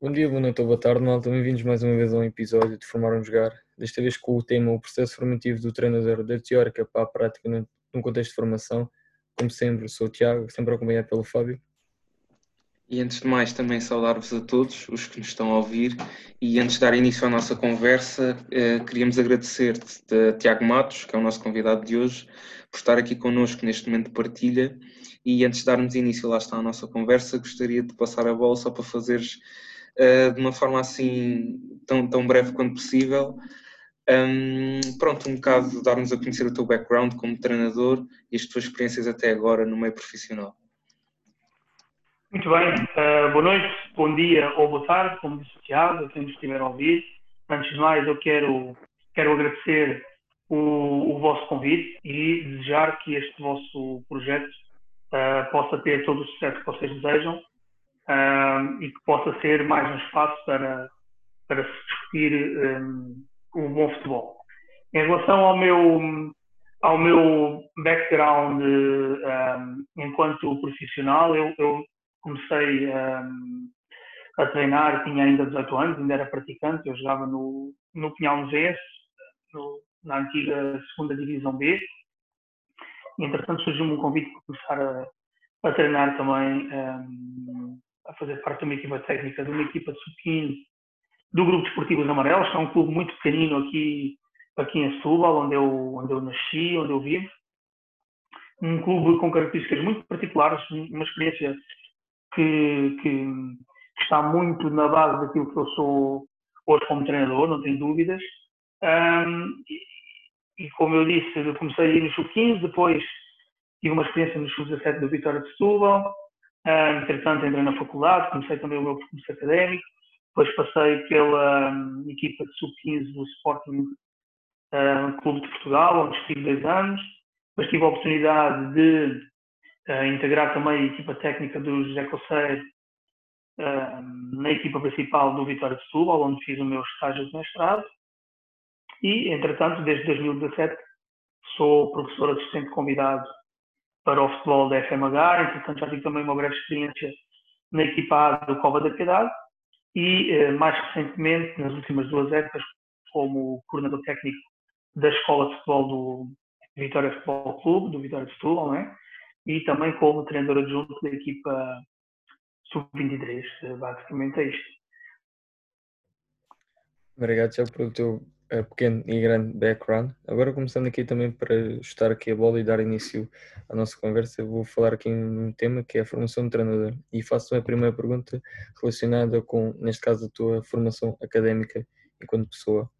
Bom dia, boa noite ou boa tarde, malta. Bem-vindos mais uma vez a um episódio de Formar um Jogar. Desta vez com o tema o processo formativo do treinador da teórica para a prática num contexto de formação. Como sempre, sou o Tiago, sempre acompanhado pelo Fábio. E antes de mais, também saudar-vos a todos os que nos estão a ouvir. E antes de dar início à nossa conversa, eh, queríamos agradecer-te, Tiago Matos, que é o nosso convidado de hoje, por estar aqui connosco neste momento de partilha. E antes de darmos início, lá está a nossa conversa, gostaria de passar a bola só para fazeres uh, de uma forma assim tão, tão breve quanto possível. Um, pronto, um bocado dar-nos a conhecer o teu background como treinador e as tuas experiências até agora no meio profissional. Muito bem, uh, boa noite, bom dia ou boa tarde, como disse o Tiago, quem nos estiver a ouvir. Antes de mais, eu quero, quero agradecer o, o vosso convite e desejar que este vosso projeto uh, possa ter todo o sucesso que vocês desejam uh, e que possa ser mais um espaço para, para se discutir um, o bom futebol. Em relação ao meu, ao meu background um, enquanto profissional, eu, eu comecei um, a treinar, tinha ainda 18 anos, ainda era praticante, eu jogava no, no Pinhal Novense, na antiga segunda divisão B. Entretanto, surgiu-me um convite para começar a, a treinar também, um, a fazer parte de uma equipa técnica, de uma equipa de sub do Grupo Desportivo Amarelos, que é um clube muito pequenino aqui, aqui em Setúbal, onde eu, onde eu nasci, onde eu vivo. Um clube com características muito particulares, uma experiência que, que, que, está muito na base daquilo que eu sou hoje como treinador, não tenho dúvidas. Um, e, e, como eu disse, eu comecei a ir no Sub-15, depois tive uma experiência no Sub-17 do Vitória de Setúbal, um, entretanto entrei na faculdade, comecei também o meu percurso académico, depois passei pela um, equipa de Sub-15 do Sporting Clube de Portugal, onde estive dois anos, depois tive a oportunidade de uh, integrar também a equipa técnica do José Coceiro na equipa principal do Vitória de Setúbal, onde fiz o meu estágio de mestrado. E, entretanto, desde 2017 sou professor assistente convidado para o futebol da FMH, entretanto já tive também uma breve experiência na equipa do Cova da Piedade e, eh, mais recentemente, nas últimas duas épocas, como coordenador técnico da Escola de Futebol do Vitória Futebol Clube, do Vitória de Setúbal, é? e também como treinador adjunto da equipa sub-23. Basicamente é isto. Obrigado, Tiago, pelo teu eh, pequeno e grande background. Agora, começando aqui também para ajustar aqui a bola e dar início à nossa conversa, vou falar aqui num tema que é a formação de treinador. E faço a primeira pergunta relacionada com, neste caso, a tua formação académica enquanto pessoa.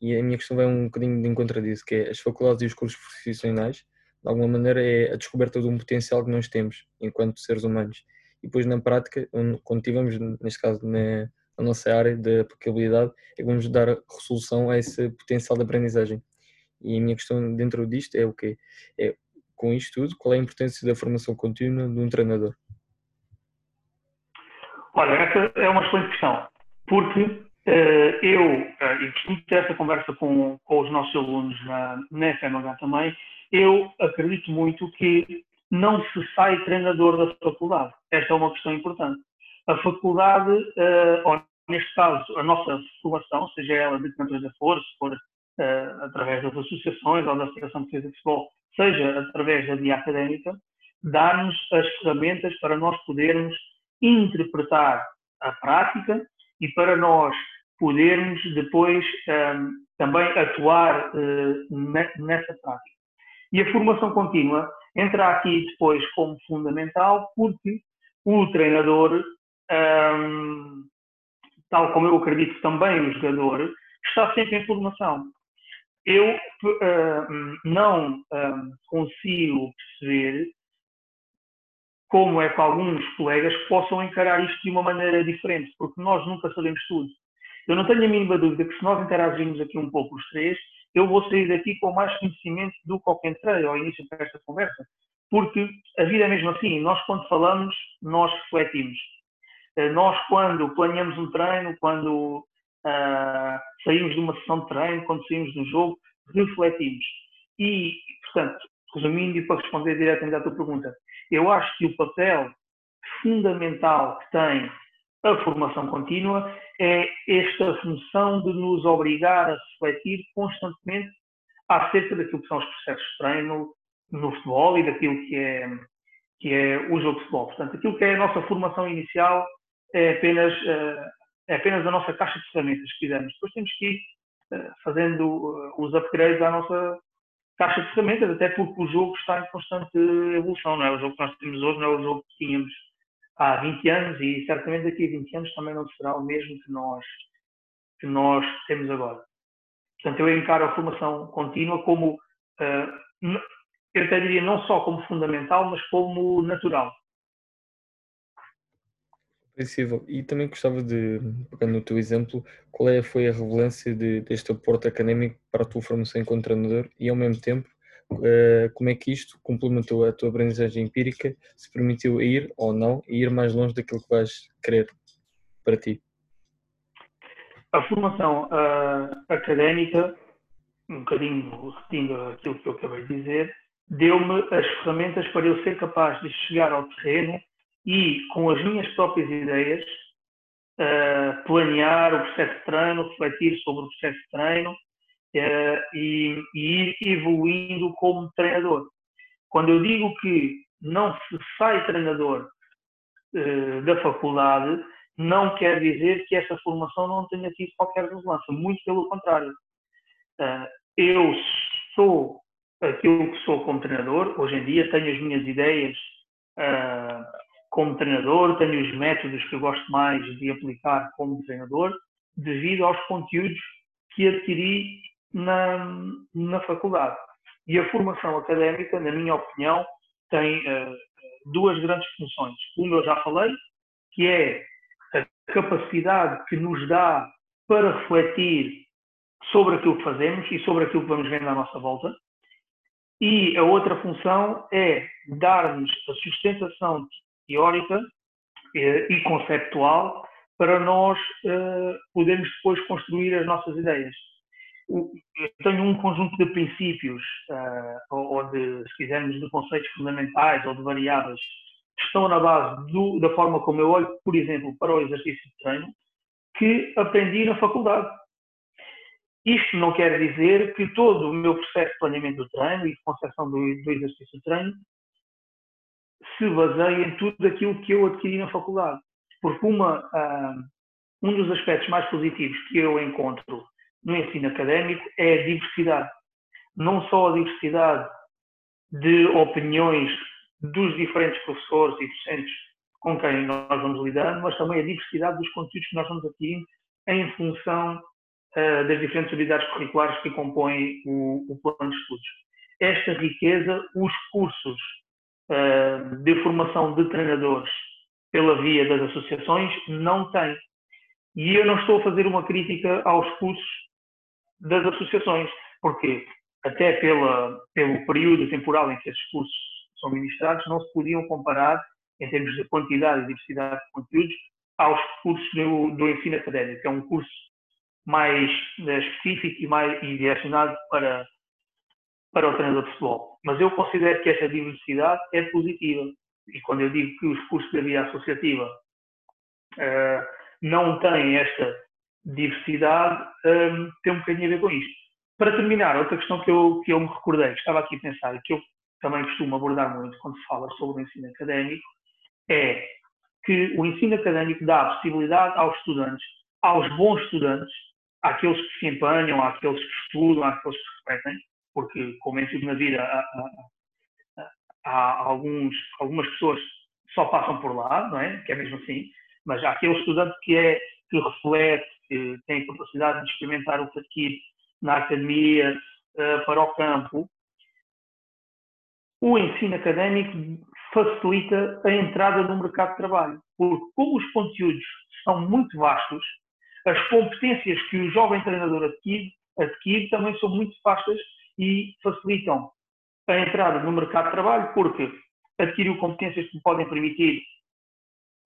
E a minha questão vai um bocadinho de encontro disso, que é as faculdades e os cursos profissionais de alguma maneira é a descoberta de um potencial que nós temos enquanto seres humanos. E depois na prática, quando tivemos, neste caso, na, na nossa área de aplicabilidade, é que vamos dar resolução a esse potencial de aprendizagem. E a minha questão dentro disto é o quê? É, com isto tudo, qual é a importância da formação contínua de um treinador? Olha, essa é uma excelente questão, porque uh, eu, uh, e costumo ter essa conversa com, com os nossos alunos na, na FMH também, eu acredito muito que não se sai treinador da faculdade. Esta é uma questão importante. A faculdade, uh, ou neste caso, a nossa formação, seja ela de natureza for, se for uh, através das associações ou da Associação de Defesa de Futebol, seja através da via académica, dá-nos as ferramentas para nós podermos interpretar a prática e para nós podermos depois um, eh, também atuar uh, nessa prática. E a formação contínua entra aqui depois como fundamental porque o treinador, um, tal como eu acredito também o jogador, está sempre em formação. Eu uh, não uh, consigo perceber como é que alguns colegas possam encarar isto de uma maneira diferente, porque nós nunca sabemos tudo. Eu não tenho a mínima dúvida que se nós interagirmos aqui um pouco os três, eu vou sair daqui com mais conhecimento do que ao que entrei ao início desta conversa. Porque a vida é mesmo assim. Nós, quando falamos, nós refletimos. Eh, nós, quando planeamos um treino, quando uh, saímos de uma sessão de treino, quando saímos de um jogo, refletimos. E, portanto, resumindo e para responder diretamente à tua pergunta, eu acho que o papel fundamental que tem a formação contínua é esta função de nos obrigar a refletir constantemente acerca daquilo que são os processos de treino no futebol e daquilo que é, que é o jogo de futebol. Portanto, aquilo que é a nossa formação inicial é apenas, eh, é apenas a nossa caixa de ferramentas, se quisermos. Depois temos que ir eh, fazendo eh, os upgrades à nossa caixa de ferramentas, até porque o jogo está em constante evolução, não é? O jogo que nós temos hoje não é o jogo que tínhamos há 20 anos e certamente daqui a 20 anos também não será o mesmo que nós, que nós temos agora. Portanto, eu encaro a formação contínua como, eu até diria não só como fundamental, mas como natural. Compreensível. E também gostava de, pegando no teu exemplo, qual é, foi a relevância de, deste aporte académico para a tua formação enquanto treinador e, ao mesmo tempo, uh, como é que isto complementou a tua aprendizagem empírica, se permitiu ir ou não, ir mais longe daquilo que vais querer para ti? A formação uh, académica, um bocadinho repetindo aquilo que eu acabei de dizer, deu-me as ferramentas para eu ser capaz de chegar ao terreno e, com as minhas próprias ideias, uh, planear o processo de treino, refletir sobre o processo de treino uh, e, e, ir evoluindo como treinador. Quando eu digo que não se sai treinador uh, da faculdade, não quer dizer que essa formação não tenha tido qualquer relevância, muito pelo contrário. eu sou aquilo que sou como treinador, hoje em dia tenho as minhas ideias como treinador, tenho os métodos que eu gosto mais de aplicar como treinador, devido aos conteúdos que adquiri na, na faculdade. E a formação académica, na minha opinião, tem uh, duas grandes funções. Uma eu já falei, que é a capacidade que nos dá para refletir sobre aquilo que fazemos e sobre aquilo que vamos vendo à nossa volta. E a outra função é dar-nos a sustentação teórica eh, e conceptual para nós eh, podermos depois construir as nossas ideias. Eu tenho um conjunto de princípios, eh, ou de, se quisermos, de conceitos fundamentais ou de variáveis que estão na base do, da forma como eu olho, por exemplo, para o exercício de treino, que aprendi na faculdade. Isto não quer dizer que todo o meu processo de planeamento do treino e de concepção do, do exercício de treino se baseia em tudo aquilo que eu adquiri na faculdade. Porque uma, uh, um dos aspectos mais positivos que eu encontro no ensino académico é a diversidade. Não só a diversidade de opiniões dos diferentes professores e docentes com quem nós vamos lidando, mas também a diversidade dos conteúdos que nós vamos adquirindo em função uh, das diferentes unidades curriculares que compõem o, o plano de estudos. Esta riqueza, os cursos eh, de formação de treinadores pela via das associações não tem. E eu não estou a fazer uma crítica aos cursos das associações, porque até pela, pelo período temporal em que esses cursos são ministrados, não se podiam comparar, em termos de quantidade e diversidade de conteúdos, aos cursos do, do ensino académico, é um curso mais eh, específico e, mais, direcionado para para o treinador de futebol. Mas eu considero que essa diversidade é positiva. E quando eu digo que os cursos da via associativa uh, não têm esta diversidade, um, tem um bocadinho a ver com isto. Para terminar, outra questão que eu, que eu me recordei, que estava aqui a pensar e que eu também costumo abordar muito quando se fala sobre o ensino académico, é que o ensino académico dá a possibilidade aos estudantes, aos bons estudantes, àqueles que se empenham, àqueles que estudam, àqueles que repetem, porque, como em tudo na vida, há, há, alguns, algumas pessoas que só passam por lá, não é? Que é mesmo assim, mas há aquele estudante que, é, que reflete, que tem capacidade de experimentar o que adquire na academia uh, para o campo. O ensino académico facilita a entrada no mercado de trabalho, porque, como os conteúdos são muito vastos, as competências que o jovem treinador adquire, adquire também são muito vastas e facilitam a entrada no mercado de trabalho, porque adquiriu competências que lhe podem permitir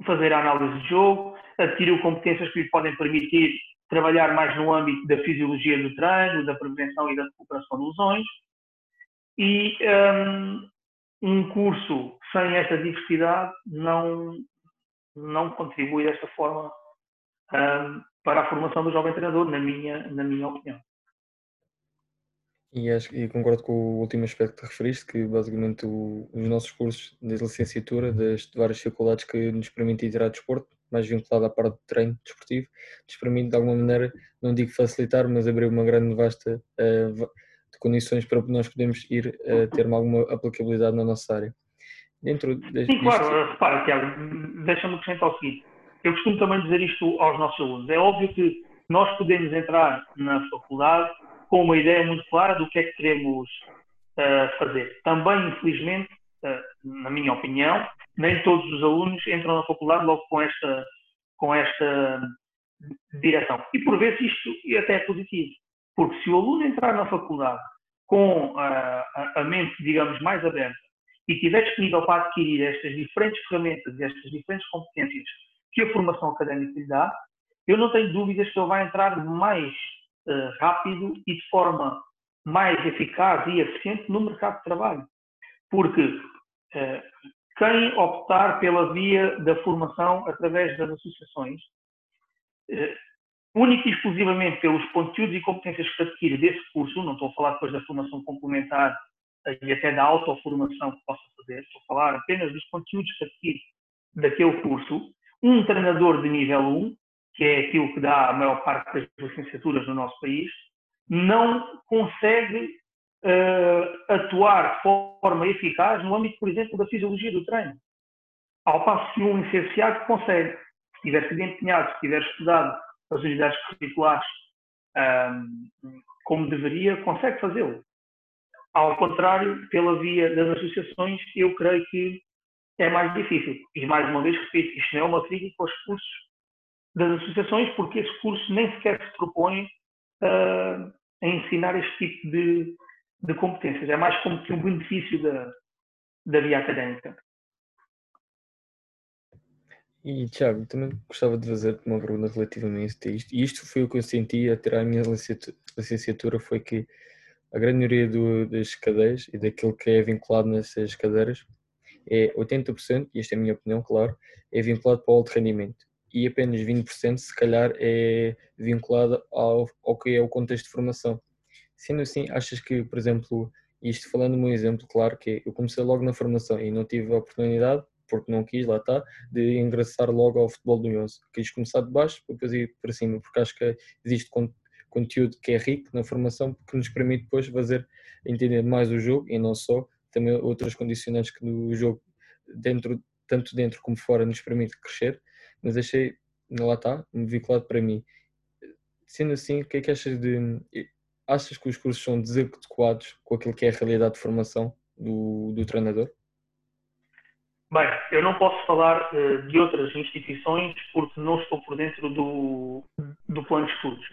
fazer a análise de jogo, adquiriu competências que lhe podem permitir trabalhar mais no âmbito da fisiologia do treino, da prevenção e da recuperação de lesões. E um, um curso sem esta diversidade não, não contribui desta forma um, para a formação do jovem treinador, na minha, na minha opinião. E, acho, e concordo com o último aspecto que referiste, que basicamente o, os nossos cursos de licenciatura, das várias faculdades que nos permitem tirar desporto, mais vinculado à parte de treino desportivo, nos permite de alguma maneira, não digo facilitar, mas abrir uma grande vasta uh, de condições para nós podermos ir uh, ter alguma aplicabilidade na nossa área. Dentro de, Sim, claro, repara, Tiago, deixa-me acrescentar o seguinte. Eu costumo também dizer isto aos nossos alunos. É óbvio que nós podemos entrar na faculdade com uma ideia muito clara do que é que queremos uh, fazer. Também, infelizmente, uh, na minha opinião, nem todos os alunos entram na faculdade logo com esta, com esta direção. E por vezes isto até é positivo, porque se o aluno entrar na faculdade com a, a, a mente, digamos, mais aberta e estiver disponível para adquirir estas diferentes ferramentas e estas diferentes competências que a formação académica lhe dá, eu não tenho dúvidas que ele vai entrar mais rápido e de forma mais eficaz e eficiente no mercado de trabalho. Porque uh, quem optar pela via da formação através das associações, uh, única e exclusivamente pelos conteúdos e competências que adquire desse curso, não estou a falar depois da formação complementar e até da autoformação que possa fazer, estou a falar apenas dos conteúdos que adquire daquele curso, um treinador de nível 1 que é aquilo que dá a maior parte das licenciaturas no nosso país, não consegue uh, atuar de forma eficaz no âmbito, por exemplo, da fisiologia do treino. Ao passo que um licenciado consegue, se tiver sido empenhado, se tiver estudado as unidades curriculares um, como deveria, consegue fazê-lo. Ao contrário, pela via das associações, eu creio que é mais difícil. E mais uma vez repito, isto não é uma crítica aos cursos das associações, porque esse curso nem sequer se propõe uh, a ensinar este tipo de, de competências. É mais como que um benefício da, da via académica. E Tiago, também gostava de fazer uma pergunta relativamente a isto. E isto foi o que eu senti a tirar a minha licenciatura, foi que a grande maioria do, das cadeiras e daquilo que é vinculado nessas cadeiras é 80%, e esta é a minha opinião, claro, é vinculado para o alto rendimento e apenas 20% se calhar é vinculada ao, ao que é o contexto de formação. Sendo assim, achas que, por exemplo, isto falando um exemplo, claro que eu comecei logo na formação e não tive a oportunidade, porque não quis, lá está, de ingressar logo ao futebol do 11. Quis começar de baixo para depois ir para cima, porque acho que existe conteúdo que é rico na formação que nos permite depois fazer entender mais o jogo e não só, também outras condicionantes que no jogo, dentro, tanto dentro como fora, nos permite crescer mas achei, lá está, vinculado para mim. Sendo assim, o que é que achas de. Achas que os cursos são desadequados com aquilo que é a realidade de formação do, do treinador? Bem, eu não posso falar uh, de outras instituições porque não estou por dentro do, do plano de estudos.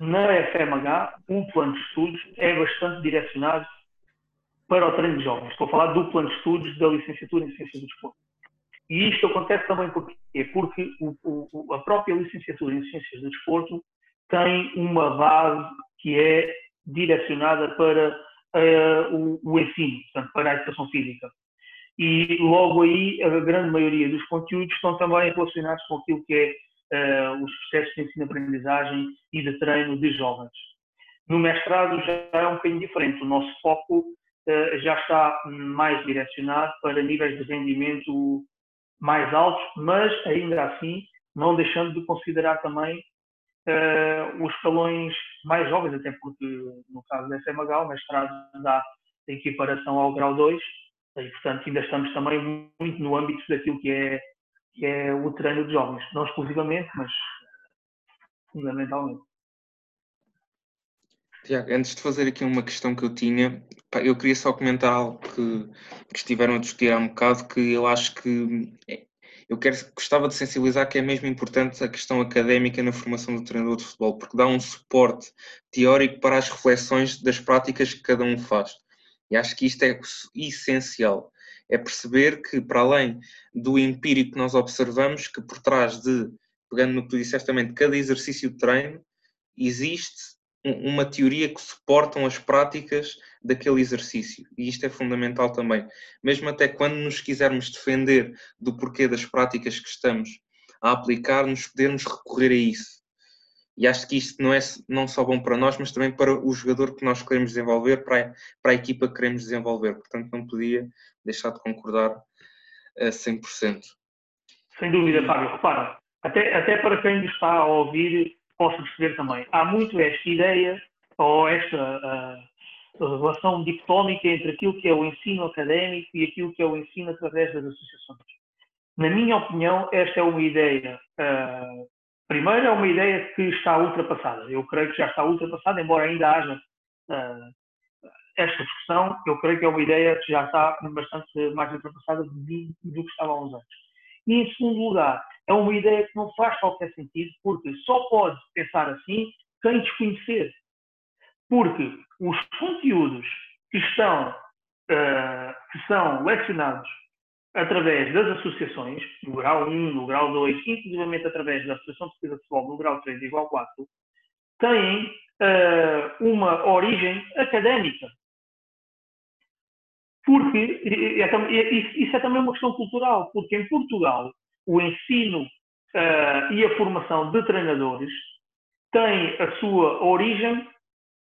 Na FMH, o plano de estudos é bastante direcionado para o treino de jovens. Estou a falar do plano de estudos da licenciatura em Ciências do Desporto. E isto acontece também porque, porque o, o, a própria licenciatura em Ciências do Desporto tem uma base que é direcionada para uh, o, o, ensino, portanto, para a educação física. E logo aí, a grande maioria dos conteúdos estão também relacionados com aquilo que é uh, os processos de ensino-aprendizagem e de treino de jovens. No mestrado já é um bocadinho diferente. O nosso foco uh, já está mais direcionado para níveis de rendimento mais altos, mas ainda assim não deixando de considerar também uh, os escalões mais jovens, até porque no caso da FMH o mestrado dá equiparação ao grau 2 e portanto ainda estamos também muito no âmbito daquilo que é, que é o treino de jovens, não exclusivamente, mas fundamentalmente. Tiago, antes de fazer aqui uma questão que eu tinha, eu queria só comentar algo que, que estiveram a discutir há um bocado, que eu acho que é, eu quero, gostava de sensibilizar que é mesmo importante a questão académica na formação do treinador de futebol, porque dá um suporte teórico para as reflexões das práticas que cada um faz. E acho que isto é essencial. É perceber que, para além do empírico que nós observamos, que por trás de, pegando no que tu disseste também, de cada exercício de treino, existe uma teoria que suportam as práticas daquele exercício. E isto é fundamental também. Mesmo até quando nos quisermos defender do porquê das práticas que estamos a aplicar, nos podermos recorrer a isso. E acho que isto não é não só bom para nós, mas também para o jogador que nós queremos desenvolver, para a, para a equipa que queremos desenvolver. Portanto, não podia deixar de concordar a 100%. Sem dúvida, Fábio. Repara, até, até para quem está a ouvir, possa perceber também. Há muito esta ideia, ou esta uh, relação dicotómica entre aquilo que é o ensino académico e aquilo que é o ensino através das associações. Na minha opinião, esta é uma ideia uh, Primeiro, é uma ideia que está ultrapassada. Eu creio que já está ultrapassada, embora ainda haja uh, esta discussão, eu creio que é uma ideia que já está bastante mais ultrapassada do, do que estava há uns anos. E, em segundo lugar, é uma ideia que não faz qualquer sentido, porque só pode pensar assim quem desconhecer. Porque os conteúdos que estão, uh, que são lecionados através das associações, no grau 1, no grau 2, inclusivamente através da Associação de Pesquisa Futebol, no grau 3 igual 4, têm uh, uma origem académica. Porque isso é também uma questão cultural, porque em Portugal o ensino uh, e a formação de treinadores tem a sua origem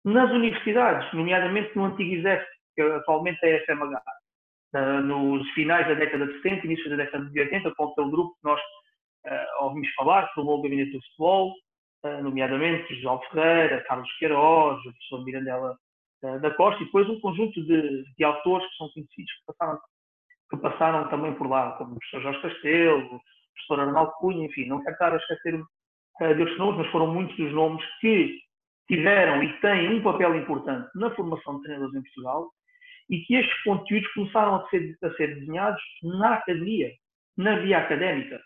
nas universidades, nomeadamente no antigo exército, que atualmente é a FMH uh, nos finais da década de 70, início da década de 80, com aquele grupo que nós uh, ouvimos falar, que formou o Gabinete do Futebol, nomeadamente José Ferreira, Carlos Queiroz, o professor Mirandela da Costa, e depois um conjunto de, de, autores que são conhecidos, que passaram, que passaram também por lá, como o professor Jorge Castelo, o professor Arnaldo Cunha, enfim, não quero estar a esquecer uh, destes nomes, mas foram muitos dos nomes que tiveram e têm um papel importante na formação de treinadores em Portugal e que estes conteúdos começaram a ser, a ser desenhados na academia, na via académica.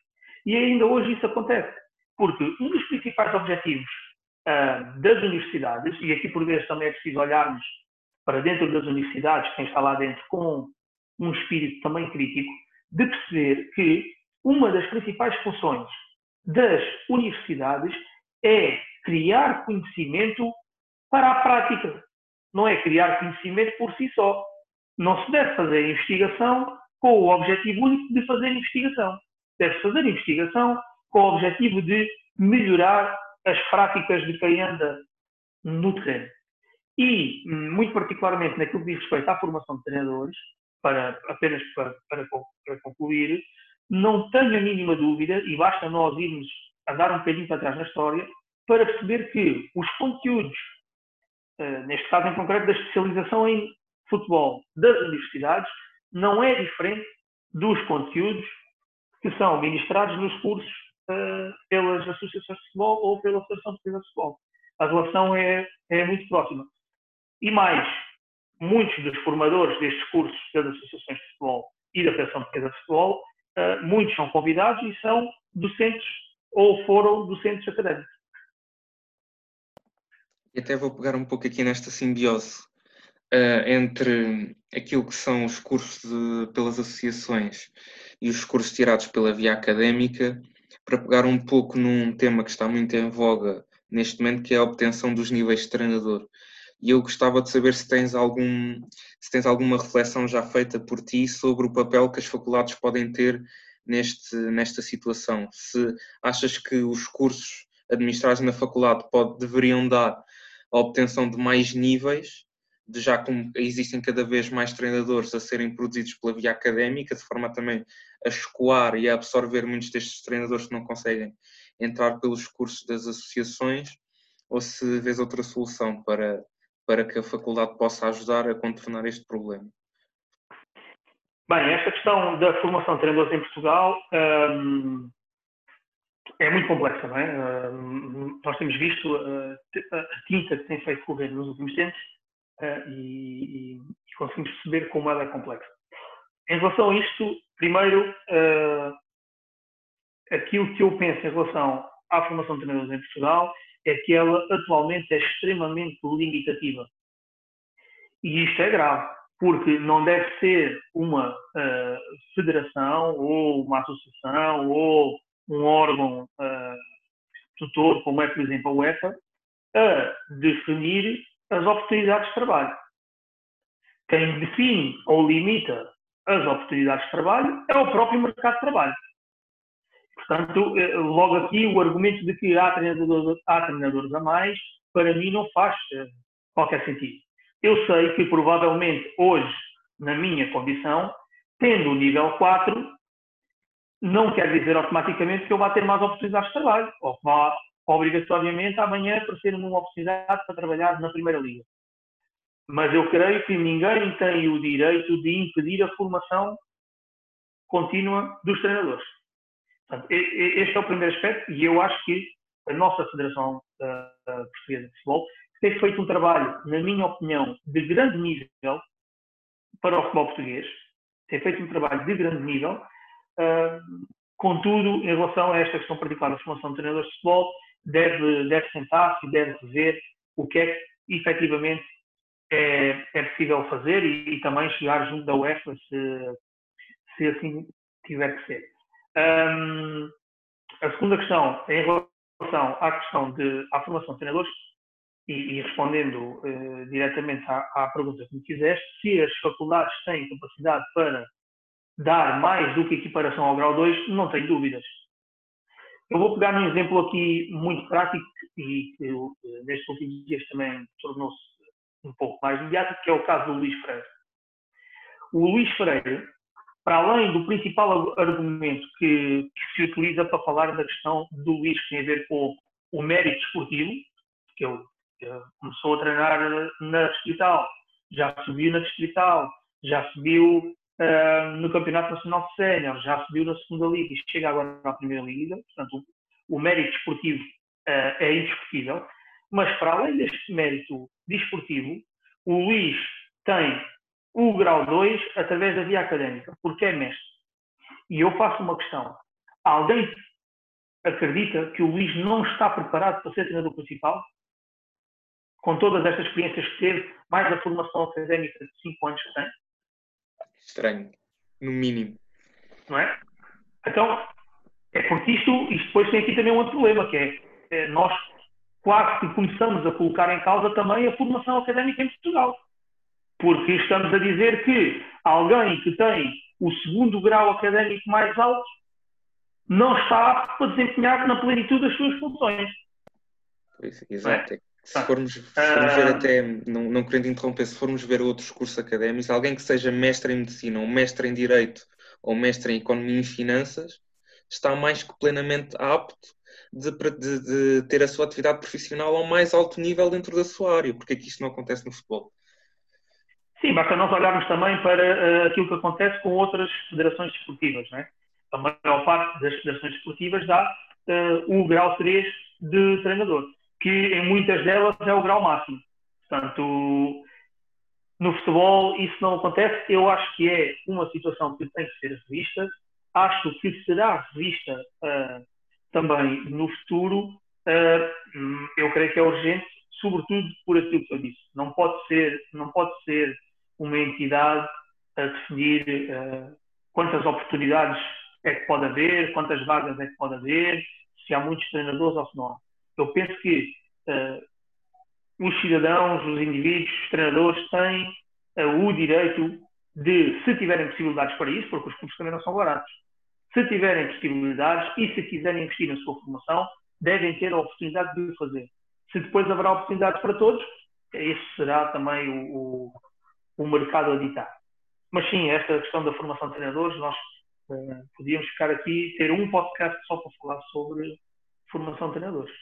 E ainda hoje isso acontece, porque um dos principais objetivos uh, das universidades, e aqui por vezes também é preciso olharmos para dentro das universidades, quem está lá dentro, com um espírito também crítico, de perceber que uma das principais funções das universidades é criar conhecimento para a prática. Não é criar conhecimento por si só. Não se deve fazer investigação com o objetivo único de fazer investigação. Deve-se fazer investigação com o objetivo de melhorar as práticas de quem anda no terreno. E, muito particularmente naquilo que diz respeito à formação de treinadores, para, apenas para, para, para concluir, não tenho a mínima dúvida, e basta nós irmos a dar um bocadinho para trás na história, para perceber que os conteúdos, eh, neste caso em concreto da especialização em futebol das universidades não é diferente dos conteúdos que são ministrados nos cursos uh, pelas associações de futebol ou pela de Defesa de Futebol. A relação é, é muito próxima. E mais, muitos dos formadores destes cursos das associações de futebol e da Federação de Defesa de Futebol, uh, muitos são convidados e são docentes ou foram docentes académicos. E até vou pegar um pouco aqui nesta simbiose uh, entre aquilo que são os cursos de, pelas associações e os cursos tirados pela via académica, para pegar um pouco num tema que está muito em voga neste momento, que é a obtenção dos níveis de treinador. E eu gostava de saber se tens, algum, se tens alguma reflexão já feita por ti sobre o papel que as faculdades podem ter neste, nesta situação. Se achas que os cursos administrados na faculdade pode, deveriam dar a obtenção de mais níveis de já como existem cada vez mais treinadores a serem produzidos pela via académica, de forma também a escoar e a absorver muitos destes treinadores que não conseguem entrar pelos cursos das associações, ou se vês outra solução para, para que a faculdade possa ajudar a contornar este problema? Bem, esta questão da formação de treinadores em Portugal hum, é muito complexa, não é? Hum, nós temos visto uh, a tinta que tem feito correr nos últimos tempos uh, e, e, conseguimos perceber como ela é complexa. Em relação a isto, primeiro, uh, aquilo que eu penso em relação à formação de treinadores em Portugal é que ela atualmente é extremamente limitativa. E isto é grave, porque não deve ser uma uh, federação ou uma associação ou um órgão tutor, como é, por exemplo, a UEFA, a definir as oportunidades de trabalho. Quem define ou limita as oportunidades de trabalho é o próprio mercado de trabalho. Portanto, eh, logo aqui, o argumento de que há treinadores, há treinadores a mais, para mim não faz eh, qualquer sentido. Eu sei que provavelmente hoje, na minha condição, tendo o nível 4, não quer dizer automaticamente que eu vá ter mais oportunidades de trabalho, ou que vá obrigatoriamente amanhã aparecer numa oportunidade para trabalhar na Primeira Liga. Mas eu creio que ninguém tem o direito de impedir a formação contínua dos treinadores. Portanto, este é o primeiro aspecto e eu acho que a nossa Federação uh, Portuguesa de Futebol tem feito um trabalho, na minha opinião, de grande nível para o futebol português. Tem feito um trabalho de grande nível. Uh, contudo, em relação a esta questão particular da formação de treinadores de futebol, deve, deve sentar-se deve ver o que é que efetivamente é, é possível fazer e, e, também chegar junto da UEFA se, se assim tiver que ser. Um, a segunda questão, em relação à questão de à formação de treinadores, e, e respondendo uh, diretamente à, à, pergunta que me quiseste, se as faculdades têm capacidade para dar mais do que equiparação ao grau 2, não tenho dúvidas. Eu vou pegar num exemplo aqui muito prático e que eh, nestes últimos dias também tornou-se um pouco mais mediático, que é o caso do Luís Freire. O Luís Freire, para além do principal argumento que, que, se utiliza para falar da questão do Luís, que tem a ver com o mérito esportivo, que ele começou a treinar na Distrital, já subiu na Distrital, já subiu uh, no Campeonato Nacional de Sénior, já subiu na Segunda Liga e chega agora na Primeira Liga. Portanto, o, o mérito esportivo uh, é indiscutível. Mas, para além deste mérito desportivo, o Luís tem o grau 2 através da via académica, porque é mestre. E eu faço uma questão. Alguém acredita que o Luís não está preparado para ser treinador principal? Com todas estas experiências que teve, mais a formação académica de 5 anos que tem? Estranho, no mínimo. Não é? Então, é porque isto, isto depois tem aqui também um outro problema, que é, é nós quase que começamos a colocar em causa também a formação académica em Portugal. Porque estamos a dizer que alguém que tem o segundo grau académico mais alto não está para desempenhar na plenitude as suas funções. Pois, exato. É? Se formos, formos ver ah. até, não, não querendo interromper, se formos ver outros cursos académicos, alguém que seja mestre em medicina, ou mestre em direito, ou mestre em economia e finanças, está mais que plenamente apto de, de, de, ter a sua atividade profissional ao mais alto nível dentro da sua área, porque é que isto não acontece no futebol. Sim, basta nós olharmos também para uh, aquilo que acontece com outras federações desportivas. Né? A maior parte das federações desportivas dá uh, o grau 3 de treinador, que em muitas delas é o grau máximo. Portanto, no futebol isso não acontece. Eu acho que é uma situação que tem que ser revista. Acho que será revista uh, também no futuro, uh, eu creio que é urgente, sobretudo por aquilo que eu disse. Não pode ser, não pode ser uma entidade a definir uh, quantas oportunidades é que pode haver, quantas vagas é que pode haver, se há muitos treinadores ou se não há. Eu penso que uh, os cidadãos, os indivíduos, os treinadores têm o direito de, se tiverem possibilidades para isso, porque os clubes também não são baratos, se tiverem possibilidades e se quiserem investir na sua formação, devem ter a oportunidade de o fazer. Se depois haverá oportunidades para todos, esse será também o, o, o mercado a ditar. Mas sim, esta questão da formação de treinadores, nós uh, podíamos ficar aqui, ter um podcast só para falar sobre formação de treinadores.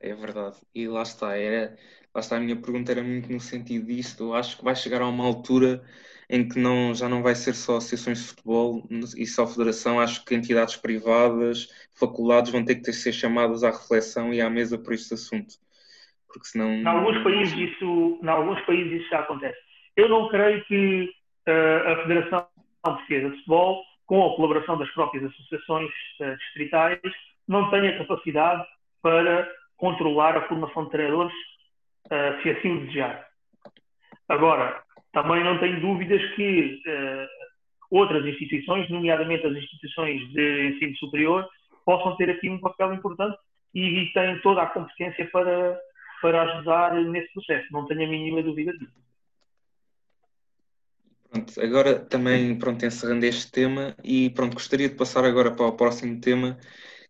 É verdade. E lá está, era, lá está a minha pergunta era muito no sentido disto. Eu acho que vai chegar a uma altura em que não, já não vai ser só associações de futebol e só federação, acho que entidades privadas, faculdades vão ter que ter, ser chamadas à reflexão e à mesa por este assunto. Porque senão... Em alguns países isso, em alguns países isso já acontece. Eu não creio que uh, a Federação Portuguesa de Futebol, com a colaboração das próprias associações uh, distritais, não tenha capacidade para controlar a formação de treinadores, uh, se assim o desejar. Agora, também não tenho dúvidas que uh, outras instituições, nomeadamente as instituições de ensino superior, possam ter aqui um papel importante e, e têm toda a competência para, para ajudar nesse processo. Não tenho a mínima dúvida disso. Pronto, agora também, pronto, encerrando este tema e pronto, gostaria de passar agora para o próximo tema,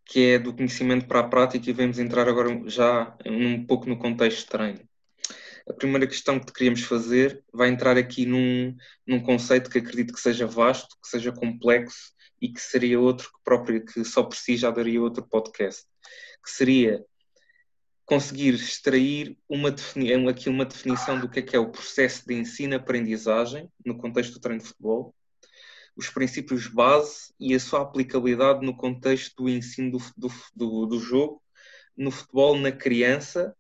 que é do conhecimento para a prática e vamos entrar agora já um pouco no contexto de treino. A primeira questão que te queríamos fazer vai entrar aqui num, num conceito que acredito que seja vasto, que seja complexo e que seria outro que próprio, que só por si já daria outro podcast, que seria conseguir extrair uma aqui uma definição do que é, que é o processo de ensino-aprendizagem no contexto do treino de futebol, os princípios base e a sua aplicabilidade no contexto do ensino do, do, do jogo no futebol na criança,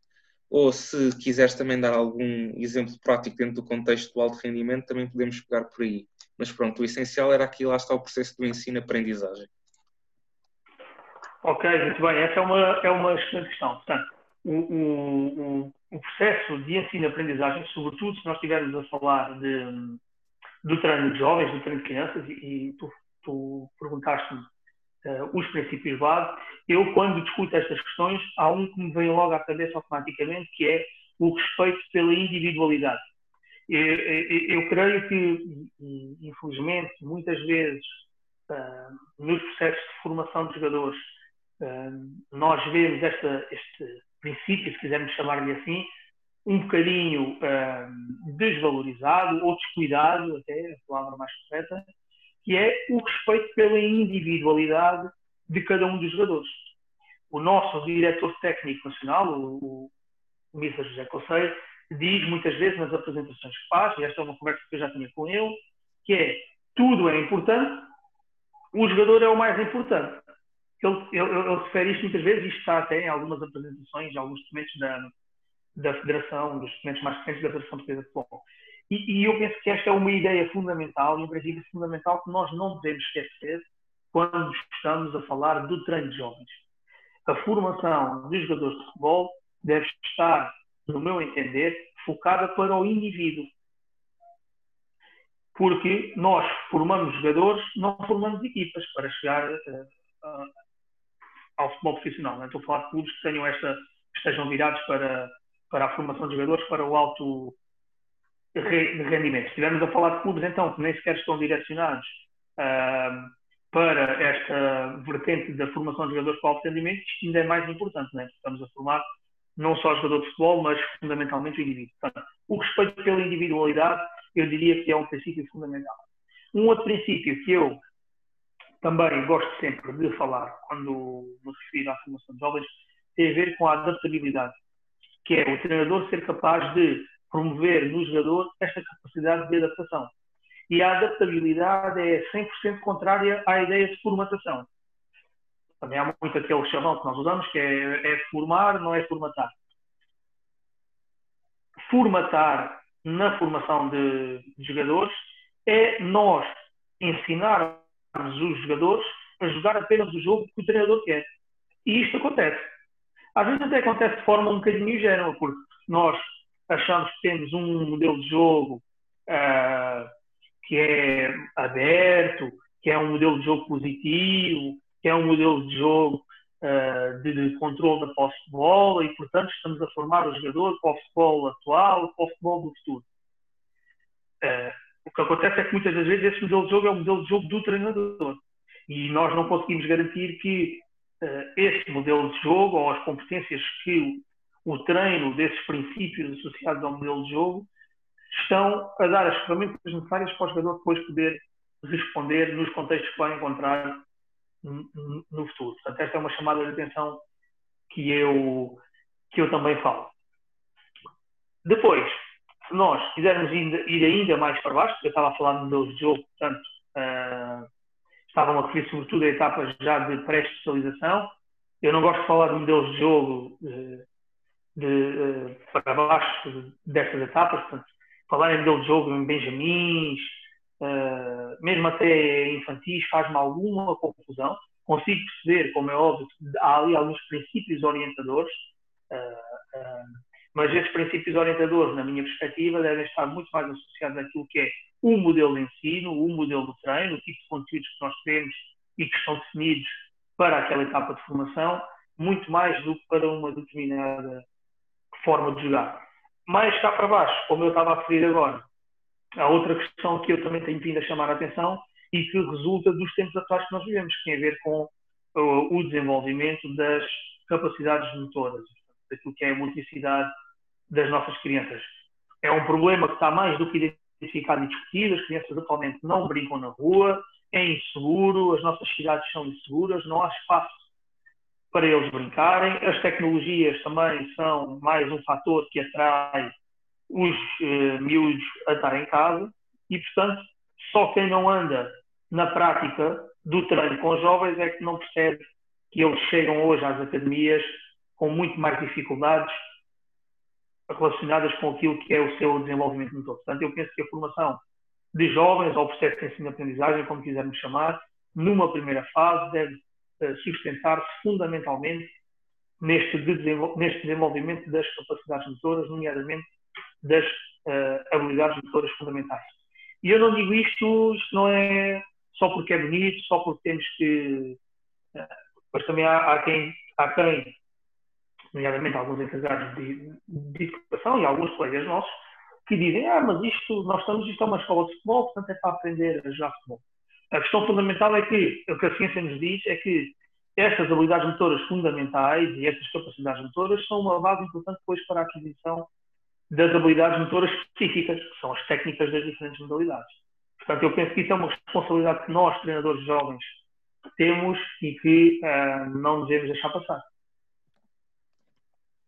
ou se quiseres também dar algum exemplo prático dentro do contexto do alto rendimento, também podemos pegar por aí. Mas pronto, o essencial era aqui, lá está o processo do ensino-aprendizagem. Ok, muito bem. Essa é uma, é uma excelente questão. Portanto, o, o, o processo de ensino-aprendizagem, sobretudo se nós estivermos a falar de, do treino de jovens, do treino de crianças, e, e tu, tu perguntaste-me uh, os princípios base, eu, quando discuto estas questões, há um que me vem logo à cabeça automaticamente, que é o respeito pela individualidade. Eu, eu, eu creio que, infelizmente, muitas vezes, uh, nos processos de formação de jogadores, uh, nós vemos esta, este princípio, se quisermos chamar-lhe assim, um bocadinho uh, desvalorizado ou descuidado, até a palavra mais correta, que é o respeito pela individualidade de cada um dos jogadores. O nosso diretor técnico nacional, o, o Mr. José Conceiro, diz muitas vezes nas apresentações que faz, e esta é uma conversa que eu já tinha com ele, que é tudo é importante, o jogador é o mais importante ele, ele, ele refere isto muitas vezes, isto está até em algumas apresentações, alguns documentos da, da Federação, dos documentos mais recentes da Federação Portuguesa de Futebol. E, e, eu penso que esta é uma ideia fundamental e um princípio fundamental que nós não devemos esquecer quando estamos a falar do treino de jovens. A formação dos jogadores de futebol deve estar, no meu entender, focada para o indivíduo. Porque nós formamos jogadores, não formamos equipas para chegar a, ao futebol profissional. Não? Estou a falar de clubes que tenham esta, estejam virados para, para a formação de jogadores, para o alto rendimento. Se estivermos a falar de clubes, então, que nem sequer estão direcionados uh, para esta vertente da formação de jogadores para o alto rendimento, isto ainda é mais importante. Não é? Estamos a formar não só jogador de futebol, mas fundamentalmente o indivíduo. Portanto, o respeito pela individualidade, eu diria que é um princípio fundamental. Um outro princípio que eu também gosto sempre de falar, quando me refiro à formação de jovens, tem a ver com a adaptabilidade, que é o treinador ser capaz de promover no jogador esta capacidade de adaptação. E a adaptabilidade é 100% contrária à ideia de formatação. Também há muito aquele chavão que nós usamos, que é, é formar, não é formatar. Formatar na formação de, de jogadores é nós ensinar os jogadores a jogar apenas o jogo que o treinador quer. E isto acontece. Às vezes até acontece de forma um bocadinho ingênua, porque nós achamos que temos um modelo de jogo uh, que é aberto, que é um modelo de jogo positivo, que é um modelo de jogo uh, de, de, controle da posse de bola e, portanto, estamos a formar o jogador para o futebol atual, para o futebol do futuro. Uh, o que acontece é que muitas das vezes esse modelo de jogo é o modelo de jogo do treinador. E nós não conseguimos garantir que uh, esse modelo de jogo ou as competências que o, o treino desses princípios associados ao modelo de jogo estão a dar as ferramentas necessárias para o jogador depois poder responder nos contextos que vai encontrar no futuro. Portanto, esta é uma chamada de atenção que eu, que eu também falo. Depois, se nós quisermos ir ainda mais para baixo, eu estava a falar de modelos de jogo, portanto, uh, estavam a referir sobretudo a etapas já de pré-especialização. Eu não gosto de falar de modelos de jogo de, de, uh, para baixo destas etapas, portanto, falar em modelo de jogo em benjamins, uh, mesmo até infantis, faz-me alguma confusão. Consigo perceber, como é óbvio, há ali alguns princípios orientadores. Mas esses princípios orientadores, na minha perspectiva, devem estar muito mais associados àquilo que é o modelo de ensino, o modelo de treino, o tipo de conteúdos que nós temos e que estão definidos para aquela etapa de formação, muito mais do que para uma determinada forma de jogar. Mais cá para baixo, como eu estava a referir agora, há outra questão que eu também tenho vindo a chamar a atenção e que resulta dos tempos atuais que nós vivemos, que tem a ver com uh, o desenvolvimento das capacidades motoras, daquilo que é a motricidade das nossas crianças. É um problema que está mais do que identificado e discutido. As crianças atualmente não brincam na rua, é inseguro, as nossas cidades são inseguras, não há espaço para eles brincarem. As tecnologias também são mais um fator que atrai os eh, miúdos a estar em casa e, portanto, só quem não anda na prática do treino com os jovens é que não percebe que eles chegam hoje às academias com muito mais dificuldades relacionadas com aquilo que é o seu desenvolvimento no todo. Portanto, eu penso que a formação de jovens, ou o processo de ensino-aprendizagem, como quisermos chamar, numa primeira fase, deve uh, sustentar-se fundamentalmente neste, neste, desenvolvimento das capacidades motoras, nomeadamente das uh, habilidades motoras fundamentais. E eu não digo isto, isto não é só porque é bonito, só porque temos que. Uh, mas também há, há, quem, há quem nomeadamente alguns encarregados de, de educação e alguns colegas nossos, que dizem, ah, mas isto, nós estamos, isto é uma escola de futebol, portanto é para aprender a jogar futebol. A questão fundamental é que, o que a ciência nos diz é que estas habilidades motoras fundamentais e estas capacidades motoras são uma base importante depois para a aquisição das habilidades motoras específicas, que são as técnicas das diferentes modalidades. Portanto, eu penso que isso é uma responsabilidade que nós, treinadores jovens, temos e que uh, não devemos deixar passar.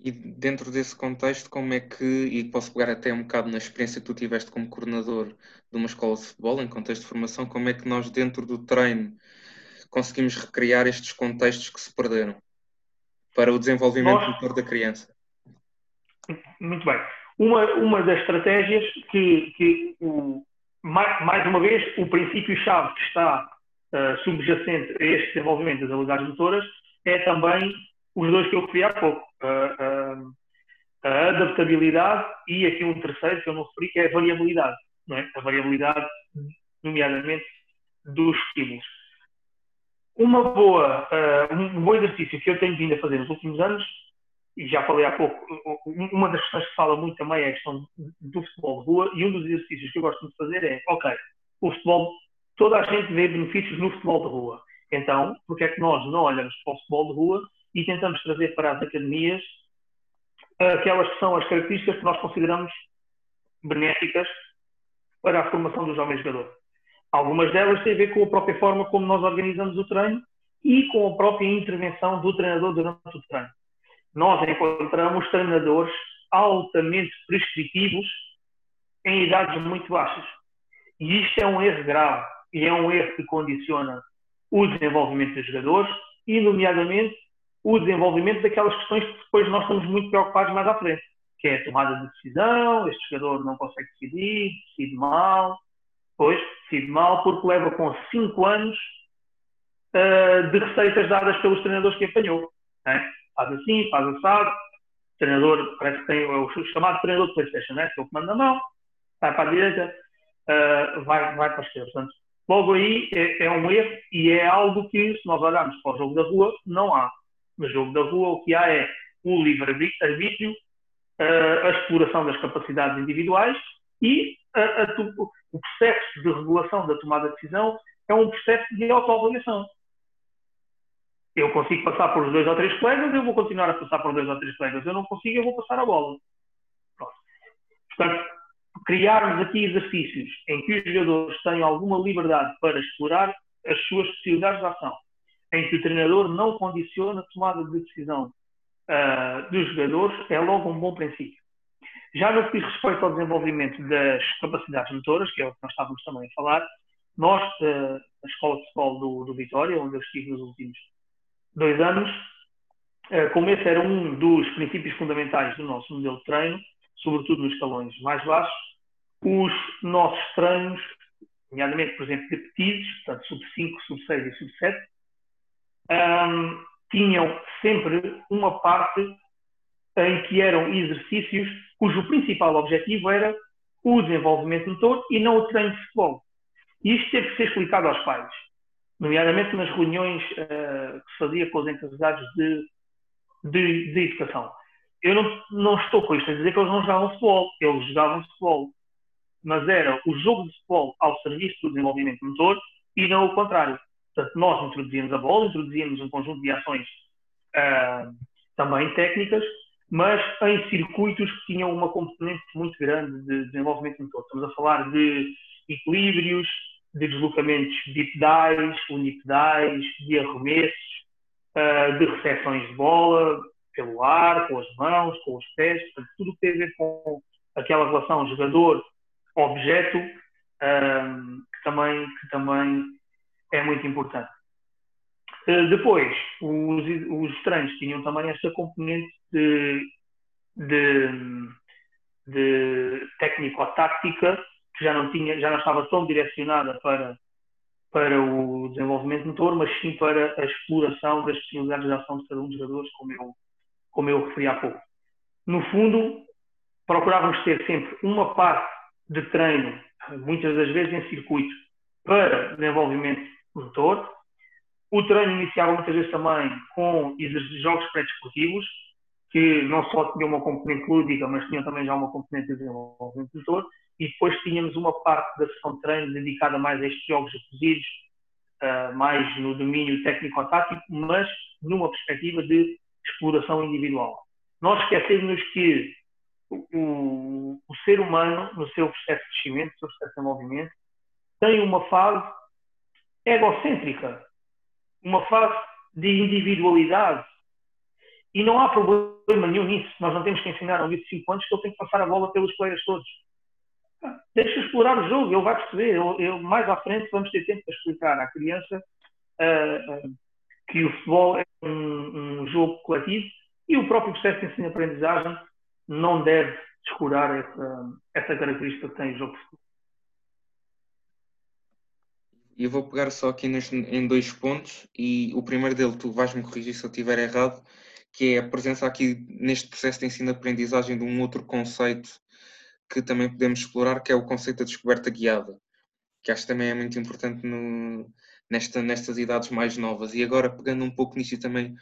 E dentro desse contexto, como é que, e posso pegar até um bocado na experiência que tu tiveste como coordenador de uma escola de futebol, em contexto de formação, como é que nós, dentro do treino, conseguimos recriar estes contextos que se perderam para o desenvolvimento nós... motor da criança? Muito bem. Uma, uma das estratégias que, que o, mais, mais uma vez, o princípio-chave que está uh, subjacente a este desenvolvimento das habilidades motoras é também os dois que eu referi há pouco, a, adaptabilidade e aqui um terceiro que eu não referi, que é a variabilidade, não é? a variabilidade, nomeadamente, dos estímulos. Uma boa, uh, um bom exercício que eu tenho vindo a fazer nos últimos anos, e já falei há pouco, uma das questões que fala muito também é a questão do futebol de rua, e um dos exercícios que eu gosto de fazer é, ok, o futebol, toda a gente vê benefícios no futebol de rua. Então, porque é que nós não olhamos para o futebol de rua e tentamos trazer para as academias aquelas que são as características que nós consideramos benéficas para a formação do jovem jogador. Algumas delas têm a ver com a própria forma como nós organizamos o treino e com a própria intervenção do treinador durante o treino. Nós encontramos treinadores altamente prescritivos em idades muito baixas. E isto é um erro grave e é um erro que condiciona o desenvolvimento dos jogadores e, nomeadamente, o desenvolvimento daquelas questões que depois nós estamos muito preocupados mais à frente, que é a tomada de decisão, este jogador não consegue decidir, decide mal, pois decide mal porque leva com 5 anos uh, de receitas dadas pelos treinadores que apanhou. Né? Faz assim, faz assado, o treinador parece que tem o chamado treinador de Playstation, né? que é o comando na mão, vai para a direita, uh, vai, vai para a esquerda. Portanto, logo aí é, é um erro e é algo que, se nós olharmos para o jogo da rua, não há no jogo da rua, o que há é o livre-arbítrio, a exploração das capacidades individuais e a, a, o processo de regulação da tomada de decisão é um processo de autoavaliação. Eu consigo passar por dois ou três colegas, eu vou continuar a passar por dois ou três colegas. Eu não consigo, eu vou passar a bola. Portanto, criarmos aqui exercícios em que os jogadores tenham alguma liberdade para explorar as suas possibilidades de ação em que o treinador não condiciona a tomada de decisão uh, dos jogadores, é logo um bom princípio. Já no que diz respeito ao desenvolvimento das capacidades motoras, que é o que nós estávamos também a falar, nós, uh, na Escola de Futebol do, do Vitória, onde eu estive nos últimos dois anos, uh, como esse era um dos princípios fundamentais do nosso modelo de treino, sobretudo nos escalões mais baixos, os nossos treinos, nomeadamente, por exemplo, de petizes, portanto, sub 5, sub 6 e sub 7, um, tinham sempre uma parte em que eram exercícios cujo principal objetivo era o desenvolvimento motor e não o treino de futebol. E isto teve que ser explicado aos pais, nomeadamente nas reuniões uh, que se fazia com os encarregados de, de, de, educação. Eu não, não estou com isto a dizer que eles não jogavam futebol, eles jogavam futebol. mas era o jogo de futebol ao serviço do desenvolvimento motor e não o contrário. Portanto, nós introduzíamos a bola, introduzíamos um conjunto de ações uh, também técnicas, mas em circuitos que tinham uma componente muito grande de desenvolvimento motor. Estamos a falar de equilíbrios, de deslocamentos bipedais, unipedais, de arremessos, uh, de recepções de bola pelo ar, com as mãos, com os pés, portanto, tudo o que tem a ver com aquela relação jogador-objeto, uh, que, também, que também é muito importante. Uh, depois, os, os treinos tinham também esta componente de, de, de técnico-tática, que já não, tinha, já não estava tão direcionada para para o desenvolvimento motor, mas sim para a exploração das possibilidades de ação de cada um dos jogadores, como eu, como eu referi há pouco. No fundo, procurávamos ter sempre uma parte de treino, muitas das vezes em circuito, para desenvolvimento motor. O treino iniciava muitas vezes também com jogos pré-desportivos, que não só tinham uma componente lúdica, mas tinham também já uma componente de desenvolvimento motor e depois tínhamos uma parte da sessão de treino dedicada mais a estes jogos reduzidos, uh, mais no domínio técnico-tático, mas numa perspectiva de exploração individual. Nós esquecemos que o, o, ser humano, no seu processo de crescimento, no seu processo de desenvolvimento, tem uma fase egocêntrica, uma fase de individualidade. E não há problema nenhum nisso. Nós não temos que ensinar a um de 5 anos que ele tem que passar a bola pelos colegas todos deixa explorar o jogo, ele vai perceber. Eu, eu, mais à frente vamos ter tempo para explicar à criança uh, uh, que o futebol é um, um, jogo coletivo e o próprio processo de ensino-aprendizagem não deve descurar essa, essa característica que tem o jogo de futebol. Eu vou pegar só aqui neste, em dois pontos e o primeiro dele, tu vais-me corrigir se eu estiver errado, que é a presença aqui neste processo de ensino-aprendizagem de um outro conceito que também podemos explorar, que é o conceito da descoberta guiada, que acho que também é muito importante no, nesta, nestas idades mais novas. E agora, pegando um pouco nisso e também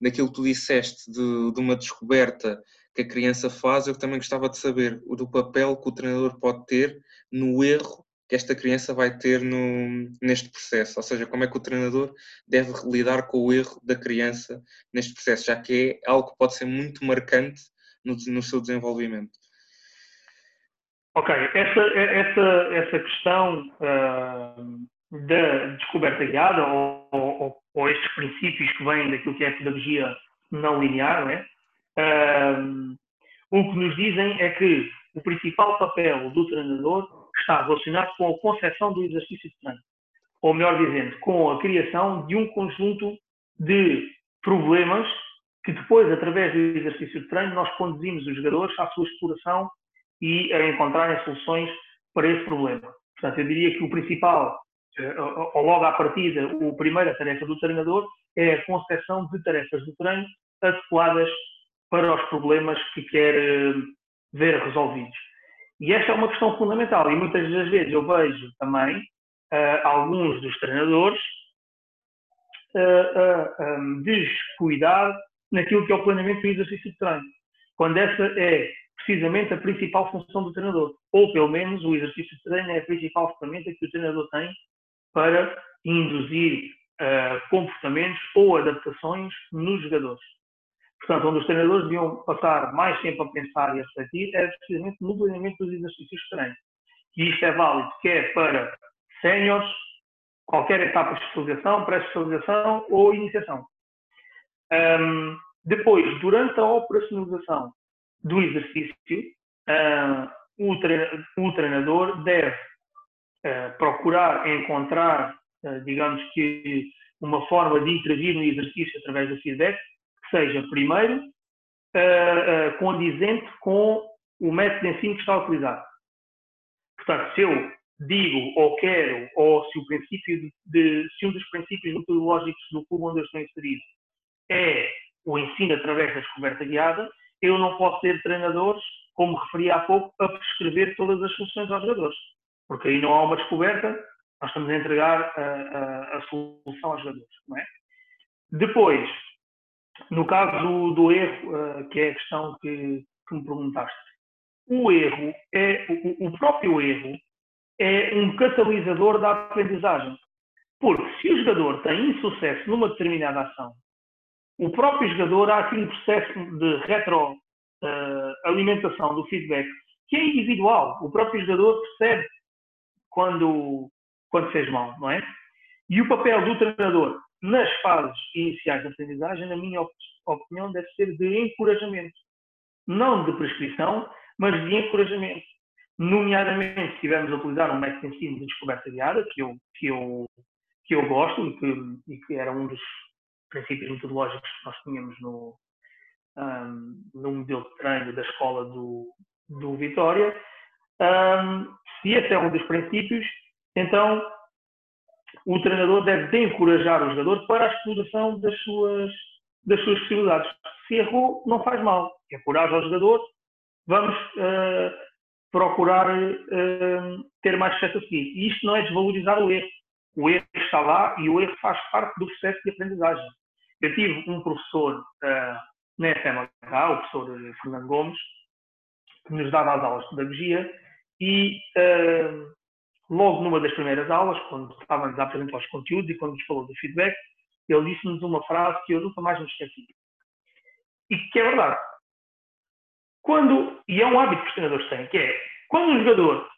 daquilo que tu disseste de, de uma descoberta que a criança faz, eu também gostava de saber do papel que o treinador pode ter no erro que esta criança vai ter no, neste processo, ou seja, como é que o treinador deve lidar com o erro da criança neste processo, já que é algo que pode ser muito marcante no, no seu desenvolvimento. Ok, essa, essa, essa questão uh, da descoberta guiada ou, ou, ou, estes princípios que vêm daquilo que é a pedagogia não linear? Uh, o que nos dizem é que o principal papel do treinador está relacionado com a concepção do exercício de treino. Ou melhor dizendo, com a criação de um conjunto de problemas que depois, através do exercício de treino, nós conduzimos os jogadores à sua exploração e a encontrarem soluções para esse problema. Portanto, eu diria que o principal, eh, ou logo à partida, a primeira tarefa do treinador é a concepção de tarefas de treino adequadas para os problemas que quer eh, ver resolvidos. E esta é uma questão fundamental e muitas das vezes eu vejo também uh, alguns dos treinadores uh, uh, um, descuidar naquilo que é o planeamento do exercício de treino. Quando essa é precisamente a principal função do treinador. Ou, pelo menos, o exercício de treino é a principal ferramenta que o treinador tem para induzir uh, comportamentos ou adaptações nos jogadores. Portanto, onde os treinadores deviam passar mais tempo a pensar e a refletir é precisamente no planeamento dos exercícios de treino. E isto é válido quer para séniores, qualquer etapa de especialização, pré-especialização ou iniciação. Um, depois, durante a operacionalização do exercício, uh, o, treinador deve uh, procurar encontrar, uh, digamos que, uma forma de intervir no exercício através do feedback seja, primeiro, condizente com o método de ensino que está a utilizar. Portanto, se eu digo ou quero, ou se o princípio de se um dos princípios metodológicos do clube onde eu estou inserido é o ensino através da descoberta guiada, eu não posso ter treinadores, como referi há pouco, a prescrever todas as soluções aos jogadores. Porque aí não há uma descoberta, nós estamos a entregar a, a, a solução aos jogadores. Não é? Depois, no caso do, do erro, uh, que é a questão que, que me perguntaste, o erro é o, o próprio erro é um catalisador da aprendizagem. Porque se o jogador tem insucesso numa determinada ação, o próprio jogador há um processo de retroalimentação uh, do feedback que é individual. O próprio jogador percebe quando, quando fez mal, não é? E o papel do treinador nas fases iniciais da aprendizagem, na minha opinião, deve ser de encorajamento. Não de prescrição, mas de encorajamento. Nomeadamente, se estivermos a utilizar um método de ensino de descoberta guiada, que eu, que eu, que eu gosto e que, e que era um dos princípios metodológicos que nós tínhamos no, um, no modelo de treino da escola do, do Vitória, um, se esse é um dos princípios, então o treinador deve encorajar o jogador para a exploração das suas, das suas possibilidades. Se errou, não faz mal. Encoraja o jogador, vamos uh, procurar uh, ter mais sucesso a seguir. E isto não é desvalorizar o erro. O erro está lá e o erro faz parte do processo de aprendizagem. Eu tive um professor uh, na FMH, o professor Fernando Gomes, que nos dava as aulas de pedagogia e uh, logo numa das primeiras aulas, quando estávamos a apresentar os conteúdos e quando nos falou do feedback, ele disse-nos uma frase que eu nunca mais me esqueci. E que é verdade. Quando, e é um hábito que os treinadores têm, que é, quando um jogador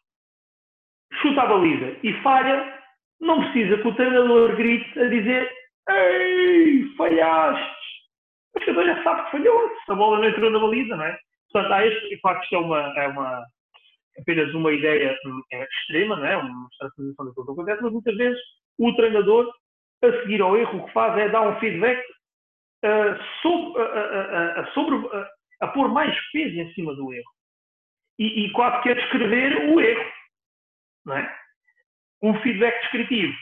chuta a baliza e falha, não precisa que o treinador grite a dizer Ei, falhaste! O jogador já sabe que falhou, se a bola não entrou na baliza, não é? Portanto, há este, e que isto é uma, é uma, apenas uma ideia é, extrema, não é? Uma extrapolação daquilo que acontece, mas muitas vezes o treinador, a seguir ao erro, o que faz é dar um feedback uh, sobre, uh, uh, sobre a pôr mais peso em cima do erro. E, e quase que a descrever o erro. Não é? Um feedback descritivo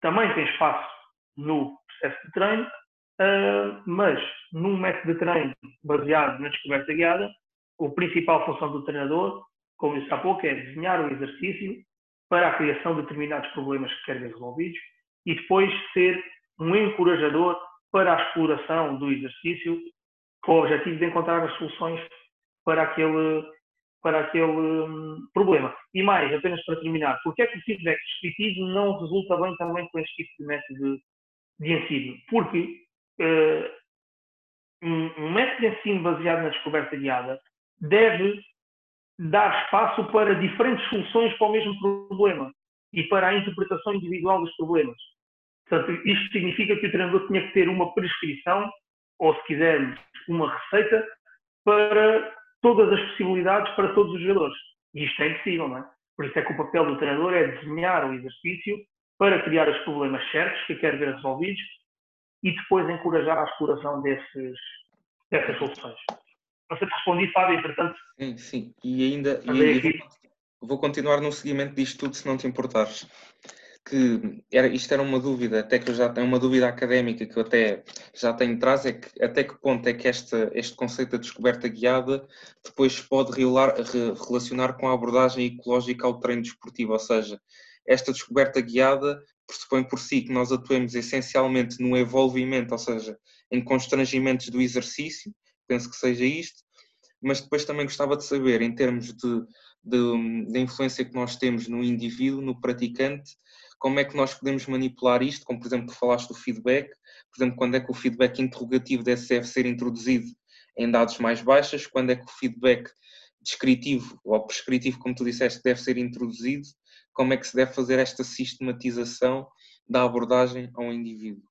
também tem espaço no processo de treino, mas num método de treino baseado na descoberta guiada, a principal função do treinador, como disse há pouco, é desenhar o exercício para a criação de determinados problemas que querem resolvidos e depois ser um encorajador para a exploração do exercício com o objetivo de encontrar as soluções para aquele, para aquele um, problema. E mais, apenas para terminar, porque é que o feedback descritivo não resulta bem também com este tipo de método de, de ensino? Porque uh, um, um método de ensino baseado na descoberta guiada deve dar espaço para diferentes soluções para o mesmo problema e para a interpretação individual dos problemas. Portanto, isto significa que o treinador tinha que ter uma prescrição, ou se quisermos, uma receita para todas as possibilidades para todos os jogadores. E isto é impossível, não é? Por isso é que o papel do treinador é desenhar o exercício para criar os problemas certos que quer ver resolvidos e depois encorajar a exploração desses, dessas soluções. Não sei se respondi, Fábio, entretanto. Sim, sim. E ainda, e ainda vou, continuar no seguimento disto tudo, se não te importares que era, isto era uma dúvida, até que eu já tenho uma dúvida académica que eu até já tenho atrás, é que até que ponto é que esta, este conceito da descoberta guiada depois pode relar, relacionar com a abordagem ecológica ao treino desportivo, ou seja, esta descoberta guiada pressupõe por si que nós atuemos essencialmente no envolvimento, ou seja, em constrangimentos do exercício, penso que seja isto, mas depois também gostava de saber, em termos de, de influência que nós temos no indivíduo, no praticante, como é que nós podemos manipular isto, como por exemplo tu falaste do feedback, por exemplo, quando é que o feedback interrogativo deve ser introduzido em dados mais baixas, quando é que o feedback descritivo ou prescritivo, como tu disseste, deve ser introduzido, como é que se deve fazer esta sistematização da abordagem ao indivíduo.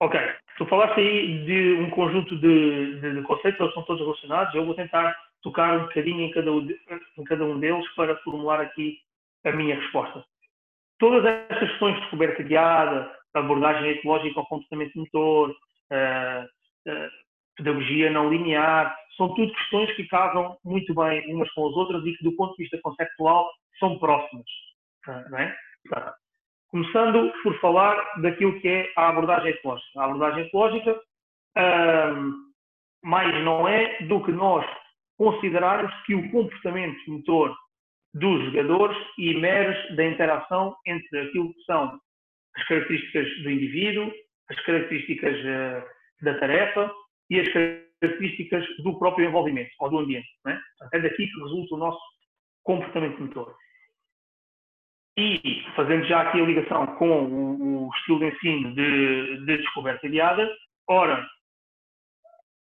Ok, tu falaste aí de um conjunto de, de, de conceitos, eles são todos relacionados, eu vou tentar tocar um bocadinho em cada, em cada um deles para formular aqui a minha resposta. Todas estas questões de descoberta guiada, abordagem ecológica ao comportamento motor, uh, uh, pedagogia não linear, são tudo questões que casam muito bem umas com as outras e que, do ponto de vista conceptual, são próximas. Uh, não é? Começando por falar daquilo que é a abordagem ecológica. A abordagem ecológica mais não é do que nós considerarmos que o comportamento motor dos jogadores e emerge da interação entre aquilo que são as características do indivíduo, as características uh, da tarefa e as características do próprio envolvimento ou do ambiente. É? é daqui que resulta o nosso comportamento motor. E fazendo já aqui a ligação com o, o estilo de ensino de, de descoberta guiada, ora,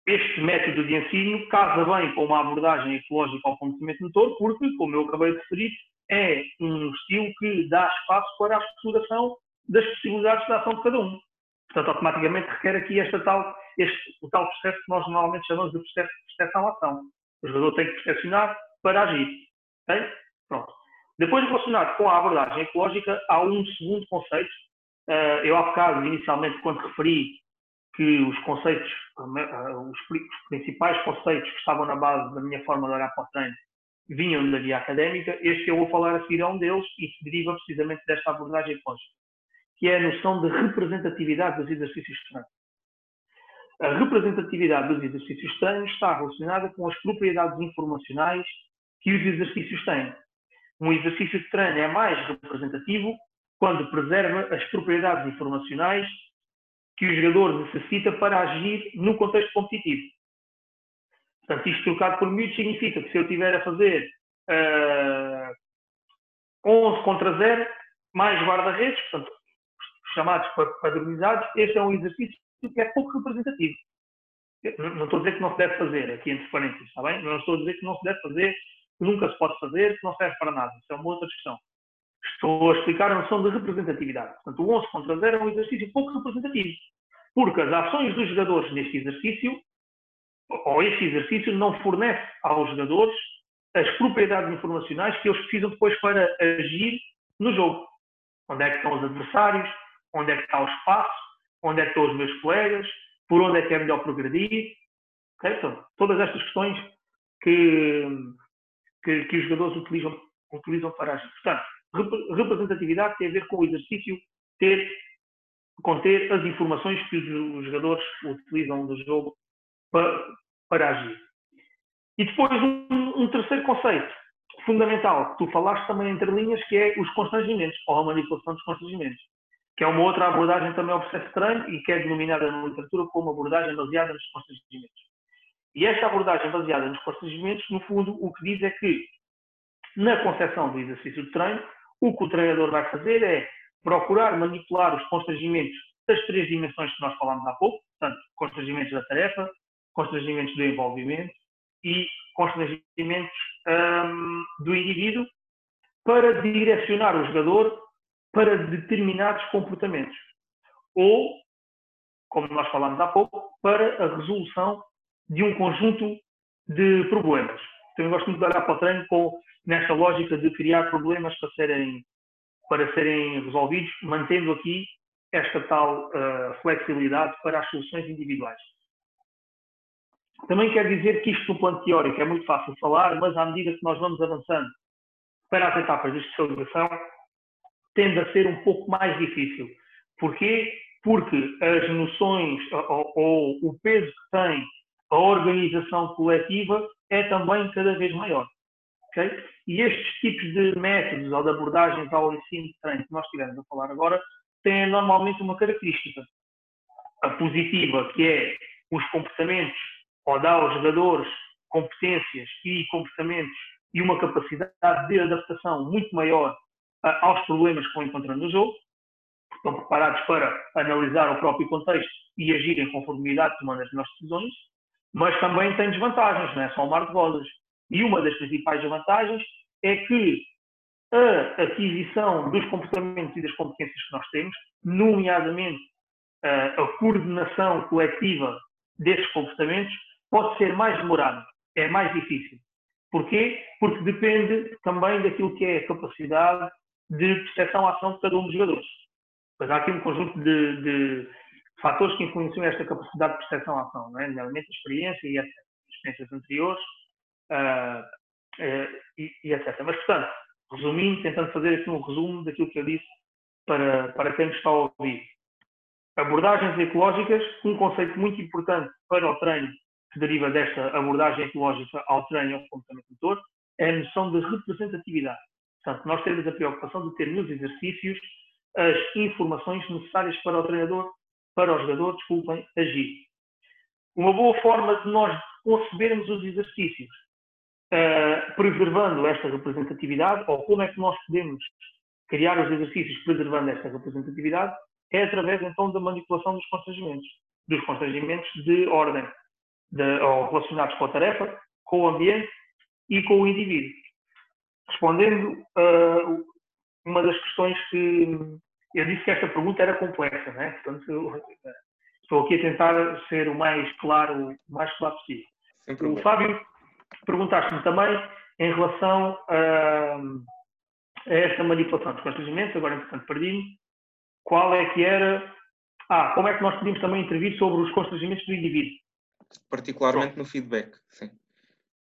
este método de ensino casa bem com uma abordagem ecológica ao comportamento motor, porque, como eu acabei de referir, é um estilo que dá espaço para a exploração das possibilidades de ação de cada um. Portanto, automaticamente requer aqui esta tal, este, o tal processo que nós normalmente chamamos de processo de percepção-ação. O jogador tem que percepcionar para agir. Okay? Pronto. Depois, relacionado com a abordagem ecológica, há um segundo conceito. Eh, eu, há bocado, inicialmente, quando referi que os conceitos, os principais conceitos que estavam na base da minha forma de olhar para o treino vinham da via académica, este eu vou falar a seguir é um deles e que deriva precisamente desta abordagem ecológica, que é a noção de representatividade dos exercícios estranhos. A representatividade dos exercícios estranhos está relacionada com as propriedades informacionais que os exercícios têm. Um exercício de treino é mais representativo quando preserva as propriedades informacionais que o jogador necessita para agir no contexto competitivo. Portanto, isto trocado por miúdos significa que se eu estiver a fazer uh, ah, 11 contra 0, mais guarda-redes, portanto, chamados padronizados, este é um exercício que é pouco representativo. Não estou a dizer que não se deve fazer, aqui entre parênteses, está bem? Não estou a dizer que não se deve fazer, que nunca se pode fazer, que não serve para nada. Isso é uma outra discussão. Estou a explicar a noção de representatividade. Portanto, o 11 contra 0 é um exercício pouco representativo. Porque as ações dos jogadores neste exercício, ou este exercício, não fornece aos jogadores as propriedades informacionais que eles precisam depois para agir no jogo. Onde é que estão os adversários, onde é que está o espaço, onde é que estão os meus colegas, por onde é que é melhor progredir. Okay? Então, todas estas questões que, que, que os jogadores utilizam, utilizam para agir. Portanto, representatividade tem a ver com o exercício ter, conter as informações que os, jogadores utilizam do jogo para, para agir. E depois um, um, terceiro conceito fundamental que tu falaste também entre linhas, que é os constrangimentos, ou a manipulação dos constrangimentos, que é uma outra abordagem também ao processo estranho e que é denominada na literatura como abordagem baseada nos constrangimentos. E esta abordagem baseada nos constrangimentos, no fundo, o que diz é que, na concepção do exercício de treino, o que o treinador vai fazer é procurar manipular os constrangimentos das três dimensões que nós falámos há pouco, portanto, constrangimentos da tarefa, constrangimentos do envolvimento e constrangimentos hum, do indivíduo para direcionar o jogador para determinados comportamentos. Ou, como nós falámos há pouco, para a resolução de um conjunto de problemas. Também gosto muito de olhar para o treino com, nesta lógica de criar problemas para serem, para serem resolvidos, mantendo aqui esta tal uh, flexibilidade para as soluções individuais. Também quer dizer que isto, no plano teórico, é muito fácil falar, mas à medida que nós vamos avançando para as etapas de especialização, tende a ser um pouco mais difícil. Porquê? Porque as noções ou, ou o peso que tem a organização coletiva é também cada vez maior. Okay? E estes tipos de métodos ou de abordagens ao ensino de treino que nós estivemos a falar agora têm normalmente uma característica. A positiva, que é os comportamentos, ou dá aos jogadores competências e comportamentos e uma capacidade de adaptação muito maior aos problemas que vão encontrando no jogo, estão preparados para analisar o próprio contexto e agir em conformidade tomando as melhores decisões, mas também tem desvantagens, não é só um mar de rosas. E uma das principais vantagens é que a aquisição dos comportamentos e das competências que nós temos, nomeadamente a coordenação coletiva desses comportamentos, pode ser mais demorada, é mais difícil. Porquê? Porque depende também daquilo que é a capacidade de percepção-ação de cada um dos jogadores. Mas há aqui um conjunto de, de fatores que influenciam esta capacidade de percepção-ação, não é? nomeadamente a experiência e etc. Experiências anteriores uh, uh, e, e, etc. Mas, portanto, resumindo, tentando fazer aqui um resumo daquilo que eu disse para, para quem está a ouvir. Abordagens ecológicas, um conceito muito importante para o treino que deriva desta abordagem ecológica ao treino e ao comportamento motor, é a noção de representatividade. Portanto, nós temos a preocupação de ter nos exercícios as informações necessárias para o treinador para o jogador, desculpem, agir. uma boa forma de nós concebermos os exercícios, uh, preservando esta representatividade, ou como é que nós podemos criar os exercícios preservando esta representatividade, é através então da manipulação dos constrangimentos, dos constrangimentos de ordem, de, ou relacionados com a tarefa, com o ambiente e com o indivíduo. Respondendo uh, uma das questões que eu disse que esta pergunta era complexa, né? portanto eu, estou aqui a tentar ser o mais claro, o mais claro possível. O Fábio perguntaste-me também em relação a, a essa manipulação dos constrangimentos, agora entretanto perdi-me, qual é que era. Ah, como é que nós podíamos também intervir sobre os constrangimentos do indivíduo? Particularmente Pronto. no feedback, sim.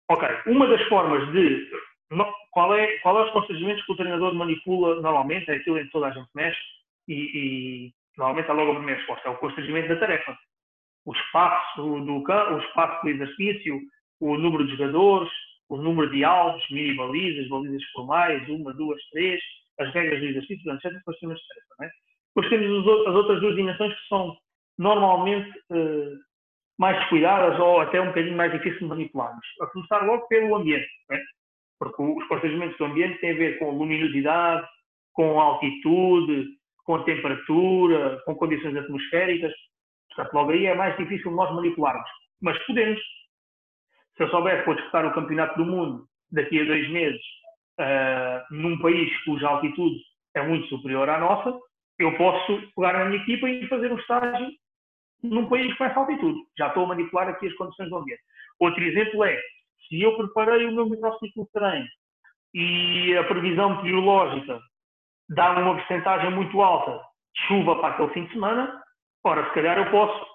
Ok. Uma das formas de. Qual é, qual é os constrangimentos que o treinador manipula normalmente? É aquilo em que toda a gente mexe e, e normalmente é logo a primeira resposta. É o constrangimento da tarefa. O espaço do campo, o espaço do exercício, o número de jogadores, o número de alvos, mini balizas, balizas formais, uma, duas, três, as regras do exercício, etc. Constrangimentos de tarefa. Não é? Depois temos as outras duas dimensões que são normalmente uh, mais descuidadas ou até um bocadinho mais difíceis de manipularmos. A começar logo pelo ambiente, né? porque os constrangimentos do ambiente têm a ver com luminosidade, com altitude, com temperatura, com condições atmosféricas. Portanto, logo aí é mais difícil nós manipularmos. Mas podemos. Se eu souber que disputar o Campeonato do Mundo daqui a dois meses uh, num país cuja altitude é muito superior à nossa, eu posso pegar na minha equipa e fazer um estágio num país com essa altitude. Já estou a manipular aqui as condições do ambiente. Outro exemplo é, se eu preparei o meu microciclo de treino e a previsão meteorológica dá uma porcentagem muito alta de chuva para aquele fim de semana, ora, se calhar eu posso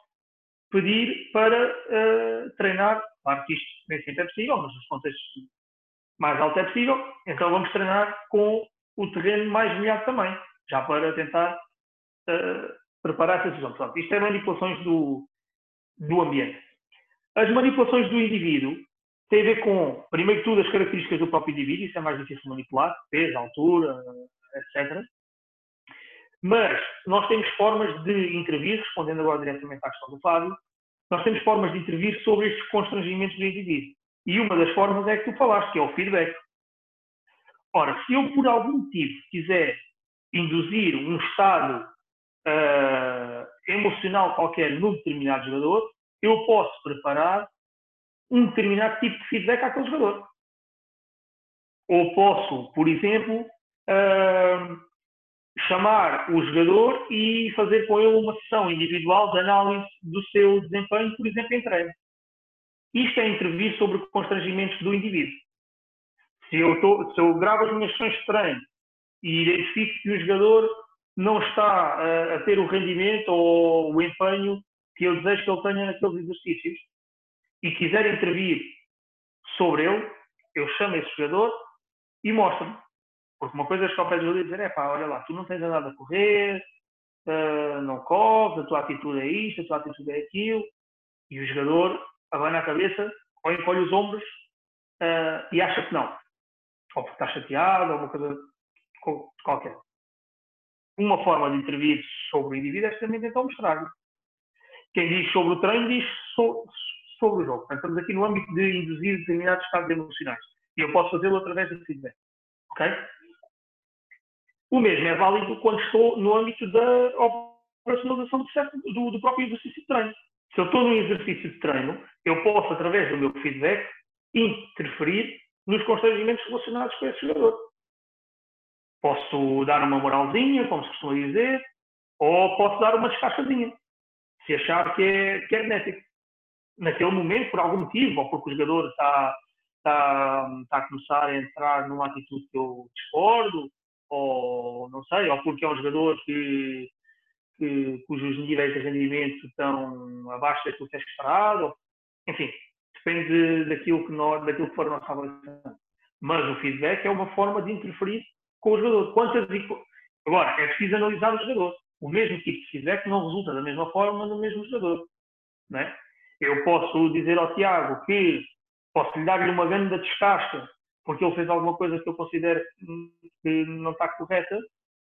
pedir para uh, treinar, claro que isto nem sempre é possível, mas nos contextos mais altos é possível, então vamos treinar com o terreno mais molhado também já para tentar uh, preparar essa decisão. Portanto, isto é manipulações do, do ambiente. As manipulações do indivíduo têm a ver com, primeiro de tudo, as características do próprio indivíduo, isso é mais difícil de manipular, peso, altura, etc. Mas nós temos formas de intervir, respondendo agora diretamente à questão do Fábio, nós temos formas de intervir sobre estes constrangimentos do indivíduo. E uma das formas é que tu falaste, que é o feedback. Ora, se eu por algum motivo quiser induzir um estado uh, emocional qualquer num determinado jogador, eu posso preparar um determinado tipo de feedback àquele jogador. Ou posso, por exemplo, chamar o jogador e fazer com ele uma sessão individual de análise do seu desempenho, por exemplo, em treino. Isto é intervir sobre constrangimentos do indivíduo. Se eu, tô, se eu gravo as minhas sessões de treino e identifico que o jogador não está a, a, ter o rendimento ou o empenho que eu desejo que ele tenha naqueles exercícios e quiser intervir sobre ele, eu chamo esse jogador e mostro-me. Porque uma coisa é chegar ao pé do jogador e dizer, é pá, olha lá, tu não tens nada a correr, uh, não corres, a tua atitude é isto, a tua atitude é aquilo, e o jogador abana a cabeça ou encolhe os ombros uh, e acha que não. Ou porque está chateado, ou uma coisa qualquer. Uma forma de intervir sobre o indivíduo é também então mostrar-lhe. Quem diz sobre o treino diz so, sobre o jogo. Portanto, estamos aqui no âmbito de induzir determinados estados emocionais. E eu posso fazê-lo através do feedback. Ok? O mesmo é válido quando estou no âmbito da operacionalização do, processo, do, do próprio exercício de treino. Se eu estou num exercício de treino, eu posso, através do meu feedback, interferir nos constrangimentos relacionados com esse jogador. Posso dar uma moralzinha, como se costuma dizer, ou posso dar uma descascadinha, se achar que é, que é benéfico. Naquele momento, por algum motivo, ou porque o jogador está, está, está a começar a entrar numa atitude que eu discordo, ou não sei, ou porque é um jogador que, que, cujos níveis de rendimento estão abaixo daquilo que é esperado, enfim, depende daquilo que, nós, daquilo que for a nossa avaliação. Mas o feedback é uma forma de interferir com o jogador. Quantas Agora, é preciso analisar o jogador. O mesmo tipo de feedback não resulta da mesma forma no mesmo jogador. Não é? Eu posso dizer ao Tiago que posso lhe dar-lhe uma grande descasca porque ele fez alguma coisa que eu considero que não está correta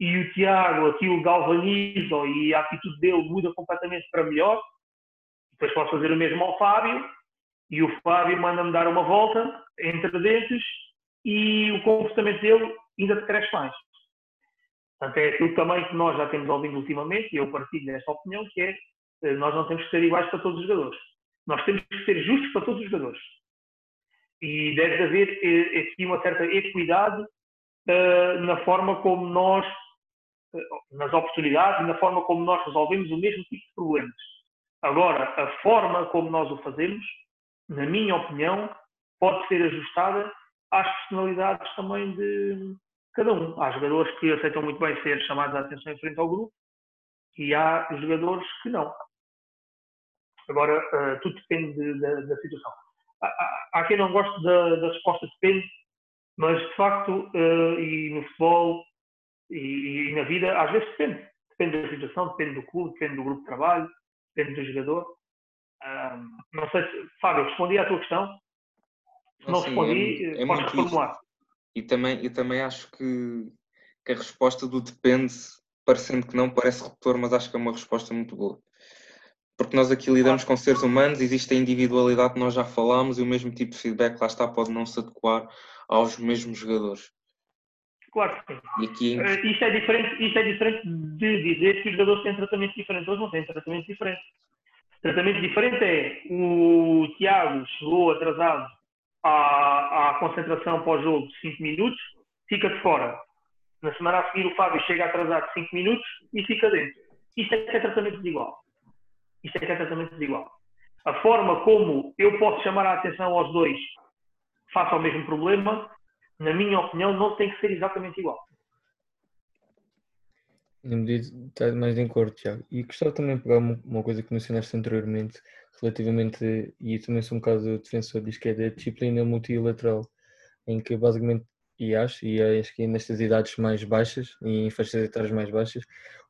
e o Tiago aquilo galvaniza e a atitude dele muda completamente para melhor Depois posso fazer o mesmo ao Fábio e o Fábio manda-me dar uma volta entre dentes e o comportamento dele ainda cresce mais. Portanto, é aquilo também que nós já temos ouvido ultimamente, e eu partilho desta opinião, que é eh, nós não temos que ser iguais para todos os jogadores. Nós temos que ser justos para todos os jogadores. E deve haver eh, aqui uma certa equidade uh, na forma como nós, uh, nas oportunidades na forma como nós resolvemos o mesmo tipo de problemas. Agora, a forma como nós o fazemos, na minha opinião, pode ser ajustada às personalidades também de cada um. Há jogadores que aceitam muito bem ser chamados a atenção em frente ao grupo e há jogadores que não. Agora, uh, tudo depende da situação. Há, quem não goste da, da resposta depende, mas de facto, uh, e no futebol e, e, na vida, às vezes depende. Depende da situação, depende do clube, depende do grupo de trabalho, depende do jogador. Uh, não sei se, Fábio, respondi à tua questão. Se não, respondi, é, é podes reformular. E também, eu também acho que, que a resposta do depende, parecendo que não, parece repetor, mas acho que é uma resposta muito boa porque nós aqui lidamos com seres humanos, existe a individualidade que nós já falámos e o mesmo tipo de feedback lá está pode não se adequar aos mesmos jogadores. Claro que sim. E aqui... Uh, isto, é diferente, isto é diferente de dizer que os jogadores têm tratamento diferente. Eles não têm tratamento diferente. Tratamento diferente é o Tiago chegou atrasado à, à concentração pós-jogo de 5 minutos, fica de fora. Na semana a seguir o Fábio chega atrasado 5 minutos e fica dentro. Isto é é tratamento desigual. Isto é completamente desigual. A forma como eu posso chamar a atenção aos dois face ao mesmo problema, na minha opinião, não tem que ser exatamente igual. Está mais de acordo, Tiago. E gostava também de pegar uma, coisa que mencionaste anteriormente, relativamente, e também sou um bocado defensor disso, que é da disciplina multilateral, em que basicamente, e acho, e acho que nestas idades mais baixas, em faixas etárias mais baixas,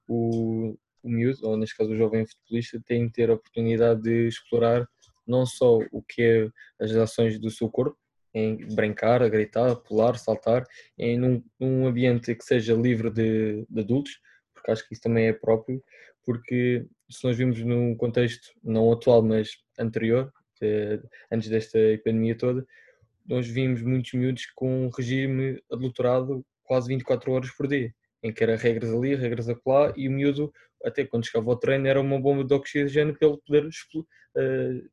o, o miúdo, ou neste caso o jovem futebolista, tem de ter a oportunidade de explorar não só o que é as ações do seu corpo, em brincar, a gritar, pular, saltar, em num ambiente que seja livre de, de, adultos, porque acho que isso também é próprio, porque se nós vimos num contexto não atual, mas anterior, de, antes desta epidemia toda, nós vimos muitos miúdos com um regime adulterado quase 24 horas por dia, em que era regras ali, regras acolá, e o miúdo até quando chegava ao treino, era uma bomba de oxigênio para ele poder, uh,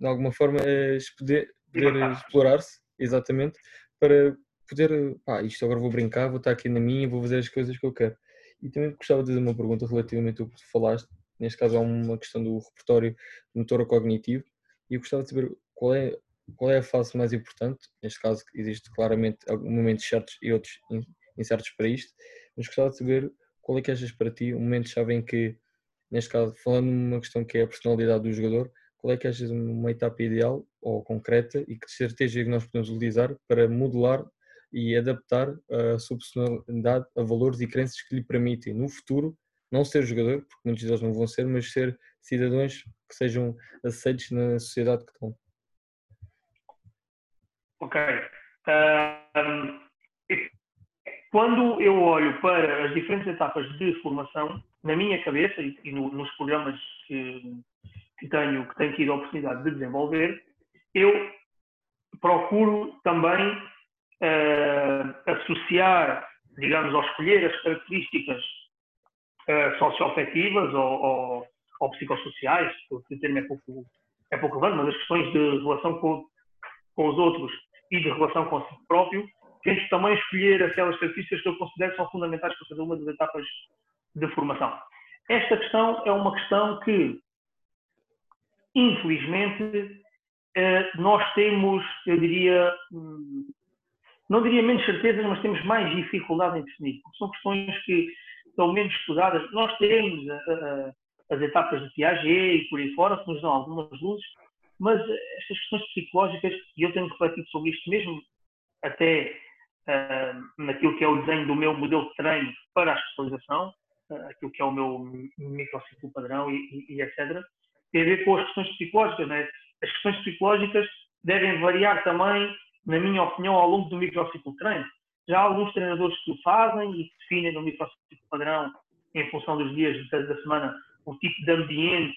de alguma forma, uh, poder, poder explorar-se, exatamente, para poder, pá, isto agora vou brincar, vou estar aqui na minha, vou fazer as coisas que eu quero. E também gostava de fazer uma pergunta relativamente ao que tu falaste, neste caso há uma questão do repertório motor cognitivo, e eu gostava de saber qual é, qual é a fase mais importante, neste caso existe claramente momentos certos e outros incertos para isto, mas gostava de saber qual é que achas para ti o momento-chave em que, neste caso, falando numa questão que é a personalidade do jogador, qual é que achas uma etapa ideal ou concreta e que de certeza que nós podemos utilizar para modelar e adaptar a sua personalidade a valores e crenças que lhe permitem no futuro não ser jogador, porque muitos deles não vão ser, mas ser cidadãos que sejam aceitos na sociedade que estão. Ok. Quando eu olho para as diferentes etapas de formação, na minha cabeça e, no, nos programas que, que, tenho, que tenho tido a oportunidade de desenvolver, eu procuro também uh, associar, digamos, ou escolher as características uh, socioafetivas ou, ou, ou psicossociais, porque o termo é pouco, é pouco relevante, mas as questões de relação com, com os outros e de relação consigo próprio, tento também escolher aquelas características que eu considero que são fundamentais para fazer uma das etapas de formação. Esta questão é uma questão que, infelizmente, eh, nós temos, eu diria, hum, não diria menos certezas, mas temos mais dificuldade em definir. São questões que são menos estudadas. Nós temos as etapas de Piaget e por aí fora, que nos dão algumas luzes, mas estas questões psicológicas, e eu tenho refletido sobre isto mesmo, até uh, naquilo que é o desenho do meu modelo de treino para a especialização, uh, aquilo que é o meu microciclo padrão e, e, e, etc., tem a ver com as questões psicológicas. Né? As questões psicológicas devem variar também, na minha opinião, ao longo do microciclo de treino. Já há alguns treinadores que o fazem e que definem no microciclo padrão, em função dos dias da, da semana, o tipo de ambiente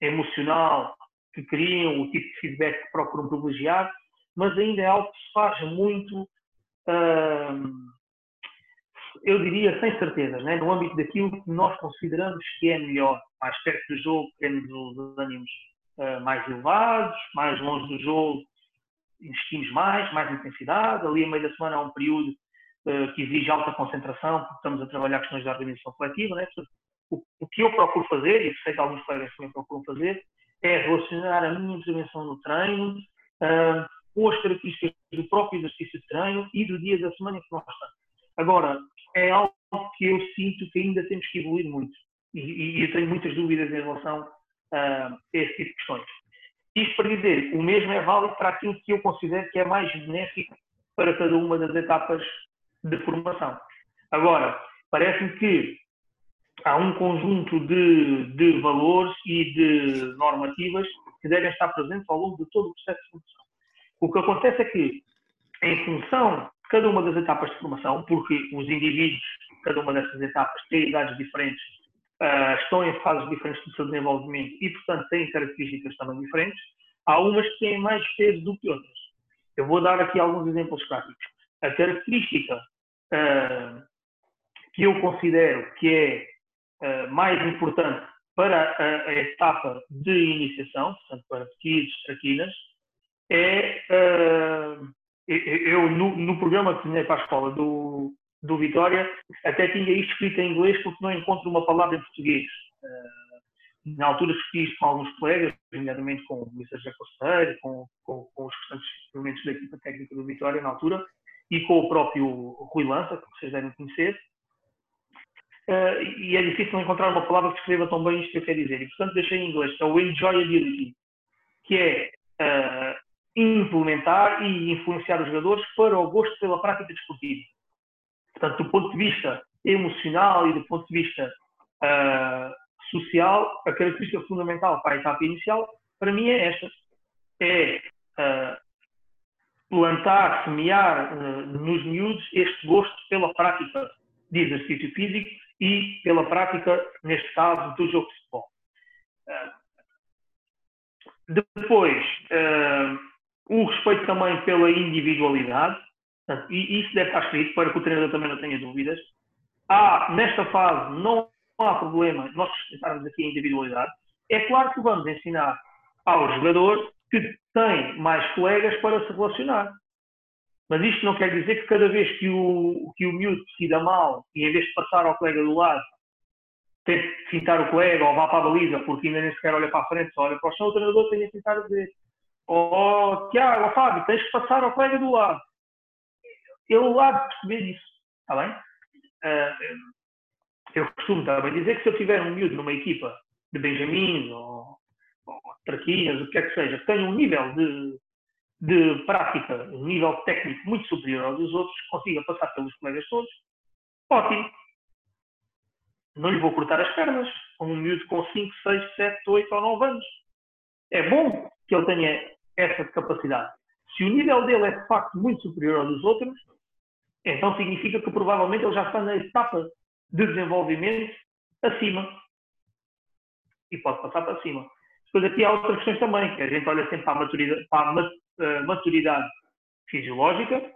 emocional que queriam, o tipo de feedback que procuram privilegiar, mas ainda é algo que se faz muito, eu diria, sem certeza, né? no âmbito daquilo que nós consideramos que é melhor, mais perto do jogo, temos os ânimos uh, mais elevados, mais longe do jogo, investimos mais, mais intensidade, ali a meio da semana há um período uh, que exige alta concentração, porque estamos a trabalhar questões de organização coletiva, né? o, o que eu procuro fazer, e sei que alguns colegas também procuram fazer, é relacionar a minha intervenção no treino uh, com as características do próprio exercício de treino e do dia da semana em que nós estamos. Agora, é algo que eu sinto que ainda temos que evoluir muito. E, e eu tenho muitas dúvidas em relação a esse tipo de questões. Isto para dizer, o mesmo é válido para aquilo que eu considero que é mais benéfico para cada uma das etapas de formação. Agora, parece-me que há um conjunto de, de valores e de normativas que devem estar presentes ao longo de todo o processo de formação. O que acontece é que, em função de cada uma das etapas de formação, porque os indivíduos, cada uma dessas etapas, têm idades diferentes, uh, estão em fases diferentes do seu desenvolvimento e, portanto, têm características também diferentes, há umas que têm mais peso do que outras. Eu vou dar aqui alguns exemplos práticos. A característica uh, que eu considero que é uh, mais importante para a, a, etapa de iniciação, portanto, para pequenos, traquinas, é. Uh, eu, no, no, programa que desenhei para a escola do, do Vitória, até tinha isto escrito em inglês porque não encontro uma palavra em português. Uh, na altura escrevi com alguns colegas, nomeadamente com o Mr. José Costeiro, com, com, com, os restantes elementos da equipa técnica do Vitória na altura, e com o próprio Rui Lança, que vocês devem conhecer, uh, e é difícil encontrar uma palavra que escreva tão bem isto que eu quero dizer. E, portanto, deixei em inglês. É o enjoyability, que é implementar e influenciar os jogadores para o gosto pela prática desportiva. Portanto, do ponto de vista emocional e do ponto de vista uh, social, a característica fundamental para a etapa inicial, para mim, é esta. É plantar, semear nos miúdos este gosto pela prática de exercício físico e pela prática, neste caso, do jogo de futebol. Uh, depois, o respeito também pela individualidade, e isso deve estar escrito para que o treinador também não tenha dúvidas. Há, nesta fase, não há problema nós respeitarmos aqui a individualidade. É claro que vamos ensinar ao jogador que tem mais colegas para se relacionar. Mas isto não quer dizer que cada vez que o, que o miúdo dá mal e em vez de passar ao colega do lado, tente fintar o colega ou vá para a baliza porque ainda nem sequer olha para a frente, só olha para o chão, o treinador tem a tentar dizer oh, Tiago, oh, Fábio, tens que passar ao colega do lado. Ele lá de perceber isso, está bem? Uh, eu costumo também dizer que se eu tiver um miúdo numa equipa de Benjamins ou, ou Traquinhas, o que quer que seja, que tenha um nível de de prática, um nível técnico muito superior ao dos outros, consiga passar pelos colegas todos, ótimo. Não lhe vou cortar as pernas, com um miúdo com 5, 6, 7, 8 ou 9 anos. É bom que ele tenha essa capacidade. Se o nível dele é de facto muito superior ao dos outros, então significa que provavelmente ele já está na etapa de desenvolvimento acima. E pode passar para cima. Depois aqui há outras questões também, que a gente olha sempre para a maturidade, para a uh, maturidade fisiológica.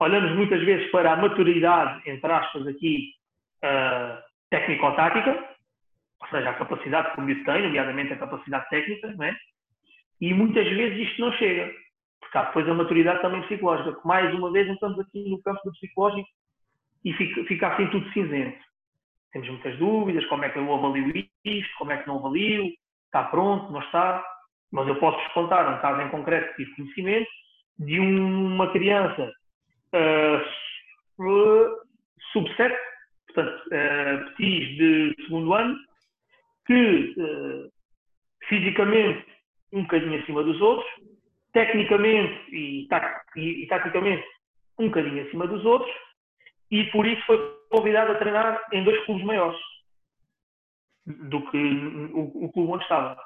Olhamos muitas vezes para a maturidade, entre aspas, aqui, uh, técnico-tática, ou seja, a capacidade que o miúdo tem, nomeadamente a capacidade técnica, não é? E muitas vezes isto não chega, porque há depois a maturidade também psicológica, que mais uma vez estamos aqui no campo do psicológico e fica, fica assim tudo cinzento. Temos muitas dúvidas, como é que eu avalio isto, como é que não avalio, está pronto, não está, mas eu posso-vos contar um caso em concreto que tive conhecimento de uma criança uh, sub-7, portanto, uh, petis de segundo ano, que uh, fisicamente um bocadinho acima dos outros, tecnicamente e, e, e taticamente um bocadinho acima dos outros, e por isso foi convidado a treinar em dois clubes maiores do que o, o clube onde estava.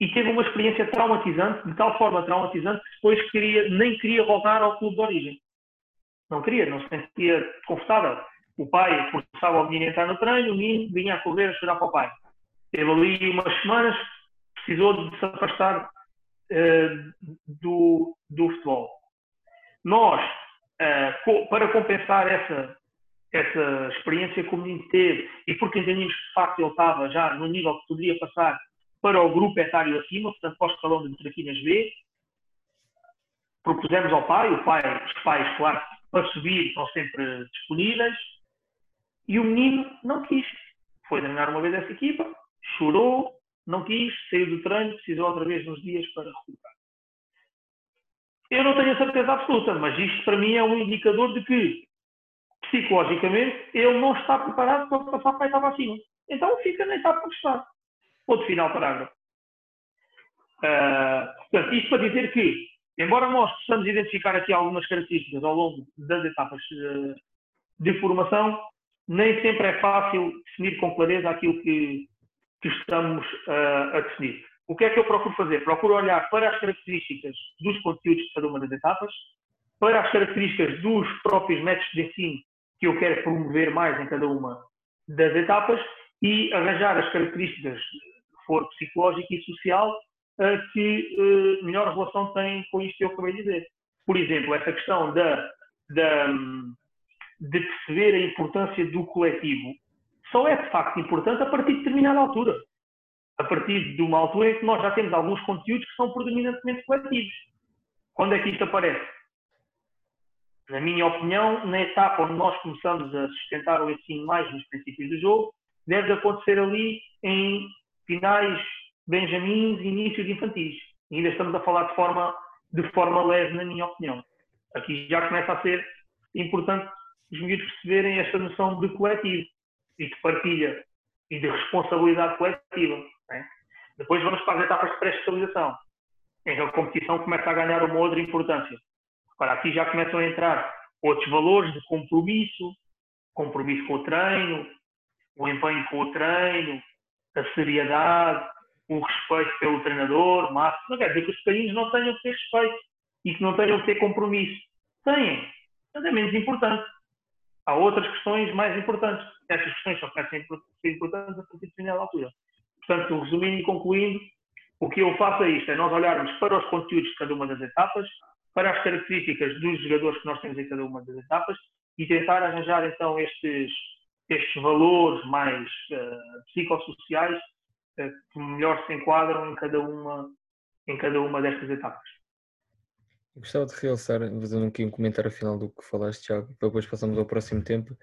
E teve uma experiência traumatizante, de tal forma traumatizante que depois queria, nem queria voltar ao clube de origem. Não queria, não se sentia confortável. O pai forçava o menino a entrar no treino, o menino vinha a correr a chorar para o pai. teve ali umas semanas, precisou de se afastar uh, do, do futebol. Nós, uh, para compensar essa, essa experiência que o menino teve e porque entendíamos que de facto ele estava já no nível que poderia passar para o grupo etário acima, portanto, para o de Traquinas B, propusemos ao pai, o pai, os pais, claro, para subir estão sempre disponíveis, e o menino não quis. Foi treinar uma vez essa equipa, chorou, não quis, saiu do treino, precisou outra vez uns dias para recuperar. Eu não tenho a certeza absoluta, mas isto para mim é um indicador de que, psicologicamente, ele não está preparado para passar para a etapa acima. Então fica na etapa que está. Ponto final parágrafo. Uh, portanto, isto para dizer que, embora nós possamos identificar aqui algumas características ao longo das etapas uh, de formação, nem sempre é fácil definir com clareza aquilo que, que estamos uh, a definir. O que é que eu procuro fazer? Procuro olhar para as características dos conteúdos de cada uma das etapas, para as características dos próprios métodos de ensino que eu quero promover mais em cada uma das etapas e arranjar as características, for psicológica e social, uh, que uh, melhor relação têm com isto que eu acabei de dizer. Por exemplo, essa questão da, da, de perceber a importância do coletivo só é de facto importante a partir de determinada altura. A partir de uma altura em que nós já temos alguns conteúdos que são predominantemente coletivos. Quando é que isto aparece? Na minha opinião, na etapa onde nós começamos a sustentar o ensino mais nos princípios do jogo, deve acontecer ali em finais benjamins e inícios infantis. E ainda estamos a falar de forma, de forma leve, na minha opinião. Aqui já começa a ser importante os miúdos perceberem esta noção de coletivo e de partilha e de responsabilidade coletiva. É? Depois vamos para as etapas de pré-estabilização, em que a competição começa a ganhar uma outra importância. Agora, aqui já começam a entrar outros valores de compromisso, compromisso com o treino, o empenho com o treino, a seriedade, o respeito pelo treinador, máximo. Não quer dizer que os pequeninos não tenham que ter respeito e que não tenham que ter compromisso. Têm, mas é menos importante há outras questões mais importantes. Essas questões só começam importantes a partir de determinada altura. Portanto, resumindo e concluindo, o que eu faço é isto, é nós olharmos para os conteúdos de cada uma das etapas, para as características dos jogadores que nós temos em cada uma das etapas e tentar arranjar então estes, estes valores mais uh, psicossociais uh, que melhor se enquadram em cada uma, em cada uma destas etapas. Gostava de realçar, fazendo aqui um comentário final do que falaste, Tiago, para depois passarmos ao próximo tempo.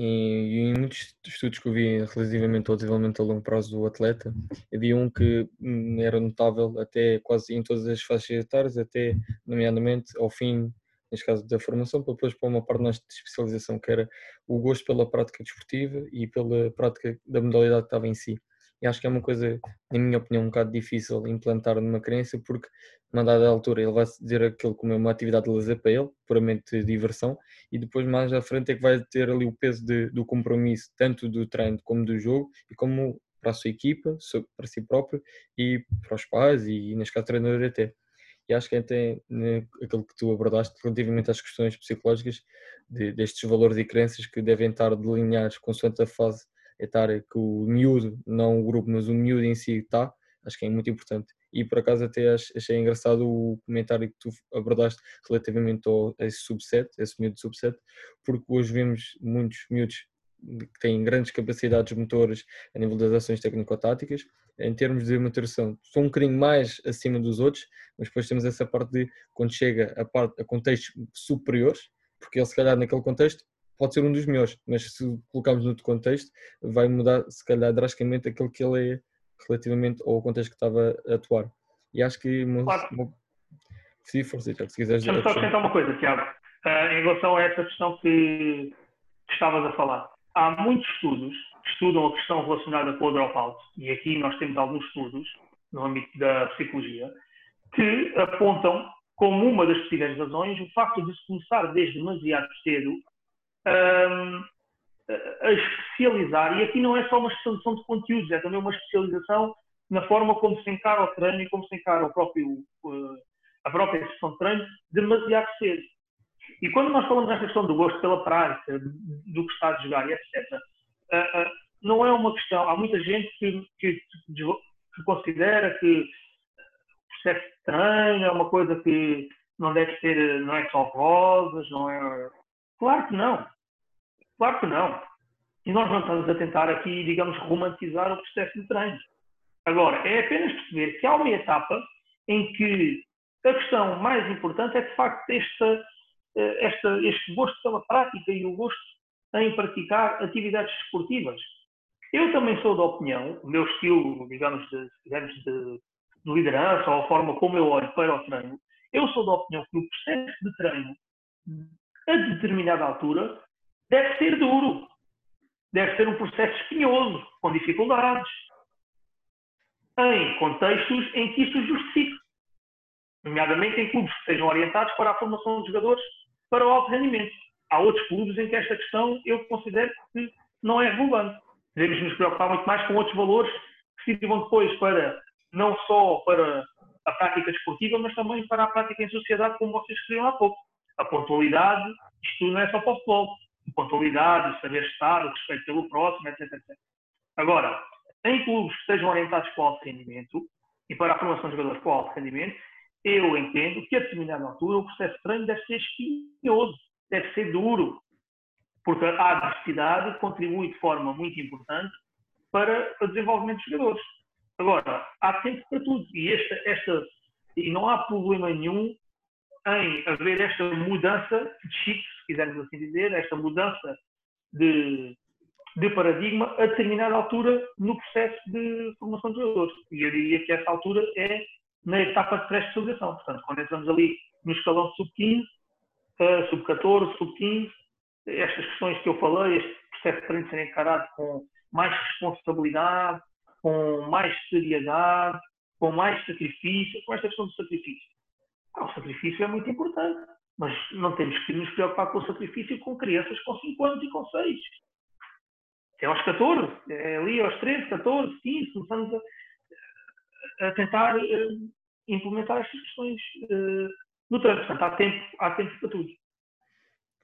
E, em muitos estudos que eu vi relativamente ao desenvolvimento a longo prazo do atleta, havia um que hum, era notável até quase em todas as faixas etárias, até nomeadamente ao fim, neste caso da formação, para depois para uma parte de especialização, que era o gosto pela prática desportiva e pela prática da modalidade que estava em si. E acho que é uma coisa, na minha opinião, um bocado difícil implantar numa criança, porque, numa dada altura, ele vai dizer aquilo como é uma atividade de lazer para ele, puramente diversão, e depois, mais à frente, é que vai ter ali o peso de, do compromisso, tanto do treino como do jogo, e como para a sua equipa, para si próprio, e para os pais, e, neste caso, treinador até. E acho que até né, aquilo que tu abordaste relativamente às questões psicológicas de, destes valores e crenças que devem estar delineados consoante a fase etária que o miúdo, não o grupo, mas o miúdo em si está, acho que é muito importante. E por acaso até achei engraçado o comentário que tu abordaste relativamente a esse subset, esse miúdo subset, porque hoje vemos muitos miúdos que têm grandes capacidades motoras a nível das ações técnico-táticas, em termos de maturação, são um bocadinho mais acima dos outros, mas depois temos essa parte de quando chega a, parte, a contextos superiores, porque ele se calhar naquele contexto pode ser um dos melhores, mas se colocarmos no outro contexto, vai mudar se calhar drasticamente aquilo que ele é relativamente ao contexto que estava a atuar. E acho que claro. uma... Sim, força, Tiago, se quiseres. Deixa-me só acrescentar uma coisa, Tiago, uh, em relação a essa questão que, que estavas a falar. Há muitos estudos que estudam a questão relacionada com o dropout, e aqui nós temos alguns estudos no âmbito da psicologia, que apontam como uma das possíveis razões o facto de se começar desde demasiado cedo um, a especializar, e aqui não é só uma especialização de conteúdos, é também uma especialização na forma como se encara o treino e como se encara o próprio, uh, a própria sessão de treino demasiado cedo. E quando nós falamos nesta questão do gosto pela prática, do que está a jogar etc., uh, uh, não é uma questão. Há muita gente que, que, que considera que o processo de treino é uma coisa que não deve ser, não é só rosas, não é. Claro que não. Claro que não. E nós não estamos a tentar aqui, digamos, romantizar o processo de treino. Agora, é apenas perceber que há uma etapa em que a questão mais importante é, de facto, esta, eh, esta, este gosto pela prática e o gosto em praticar atividades esportivas. Eu também sou da opinião, o meu estilo, digamos, de, digamos de, de liderança ou a forma como eu olho para o treino, eu sou da opinião que o processo de treino, a determinada altura, deve ser duro. Deve ser um processo espinhoso, com dificuldades, em contextos em que isso justifique. Nomeadamente em clubes que sejam orientados para a formação de jogadores para o alto rendimento. Há outros clubes em que esta questão eu considero que não é relevante. Devemos nos preocupar muito mais com outros valores que sirvam depois para, não só para a prática desportiva, mas também para a prática em sociedade, como vocês referiram há pouco. A pontualidade, isto não é só para o futebol. Pontualidade, saber estar, o respeito pelo próximo, etc, etc. Agora, em clubes que sejam orientados para o alto rendimento e para a formação de jogadores para o alto rendimento, eu entendo que a determinada altura o processo de treino deve ser espinhoso, deve ser duro, porque a adversidade contribui de forma muito importante para o desenvolvimento dos jogadores. Agora, há tempo para tudo e, esta, esta, e não há problema nenhum em haver esta mudança de chip, quisermos assim dizer, esta mudança de, de paradigma a determinada altura no processo de formação de jogadores. E eu diria que essa altura é na etapa de pré-especialização. Portanto, quando entramos ali no escalão sub-15, uh, sub-14, sub-15, estas questões que eu falei, este processo treino ser encarado com mais responsabilidade, com mais seriedade, com mais sacrifício, com esta questão do sacrifício. Ah, o sacrifício é muito importante, mas não temos que nos preocupar com o sacrifício com crianças com 5 anos e com 6 é aos 14, é ali aos 13, 14, 15, começamos a, a tentar uh, implementar estas questões uh, no treino. Portanto, há tempo, há tempo para tudo.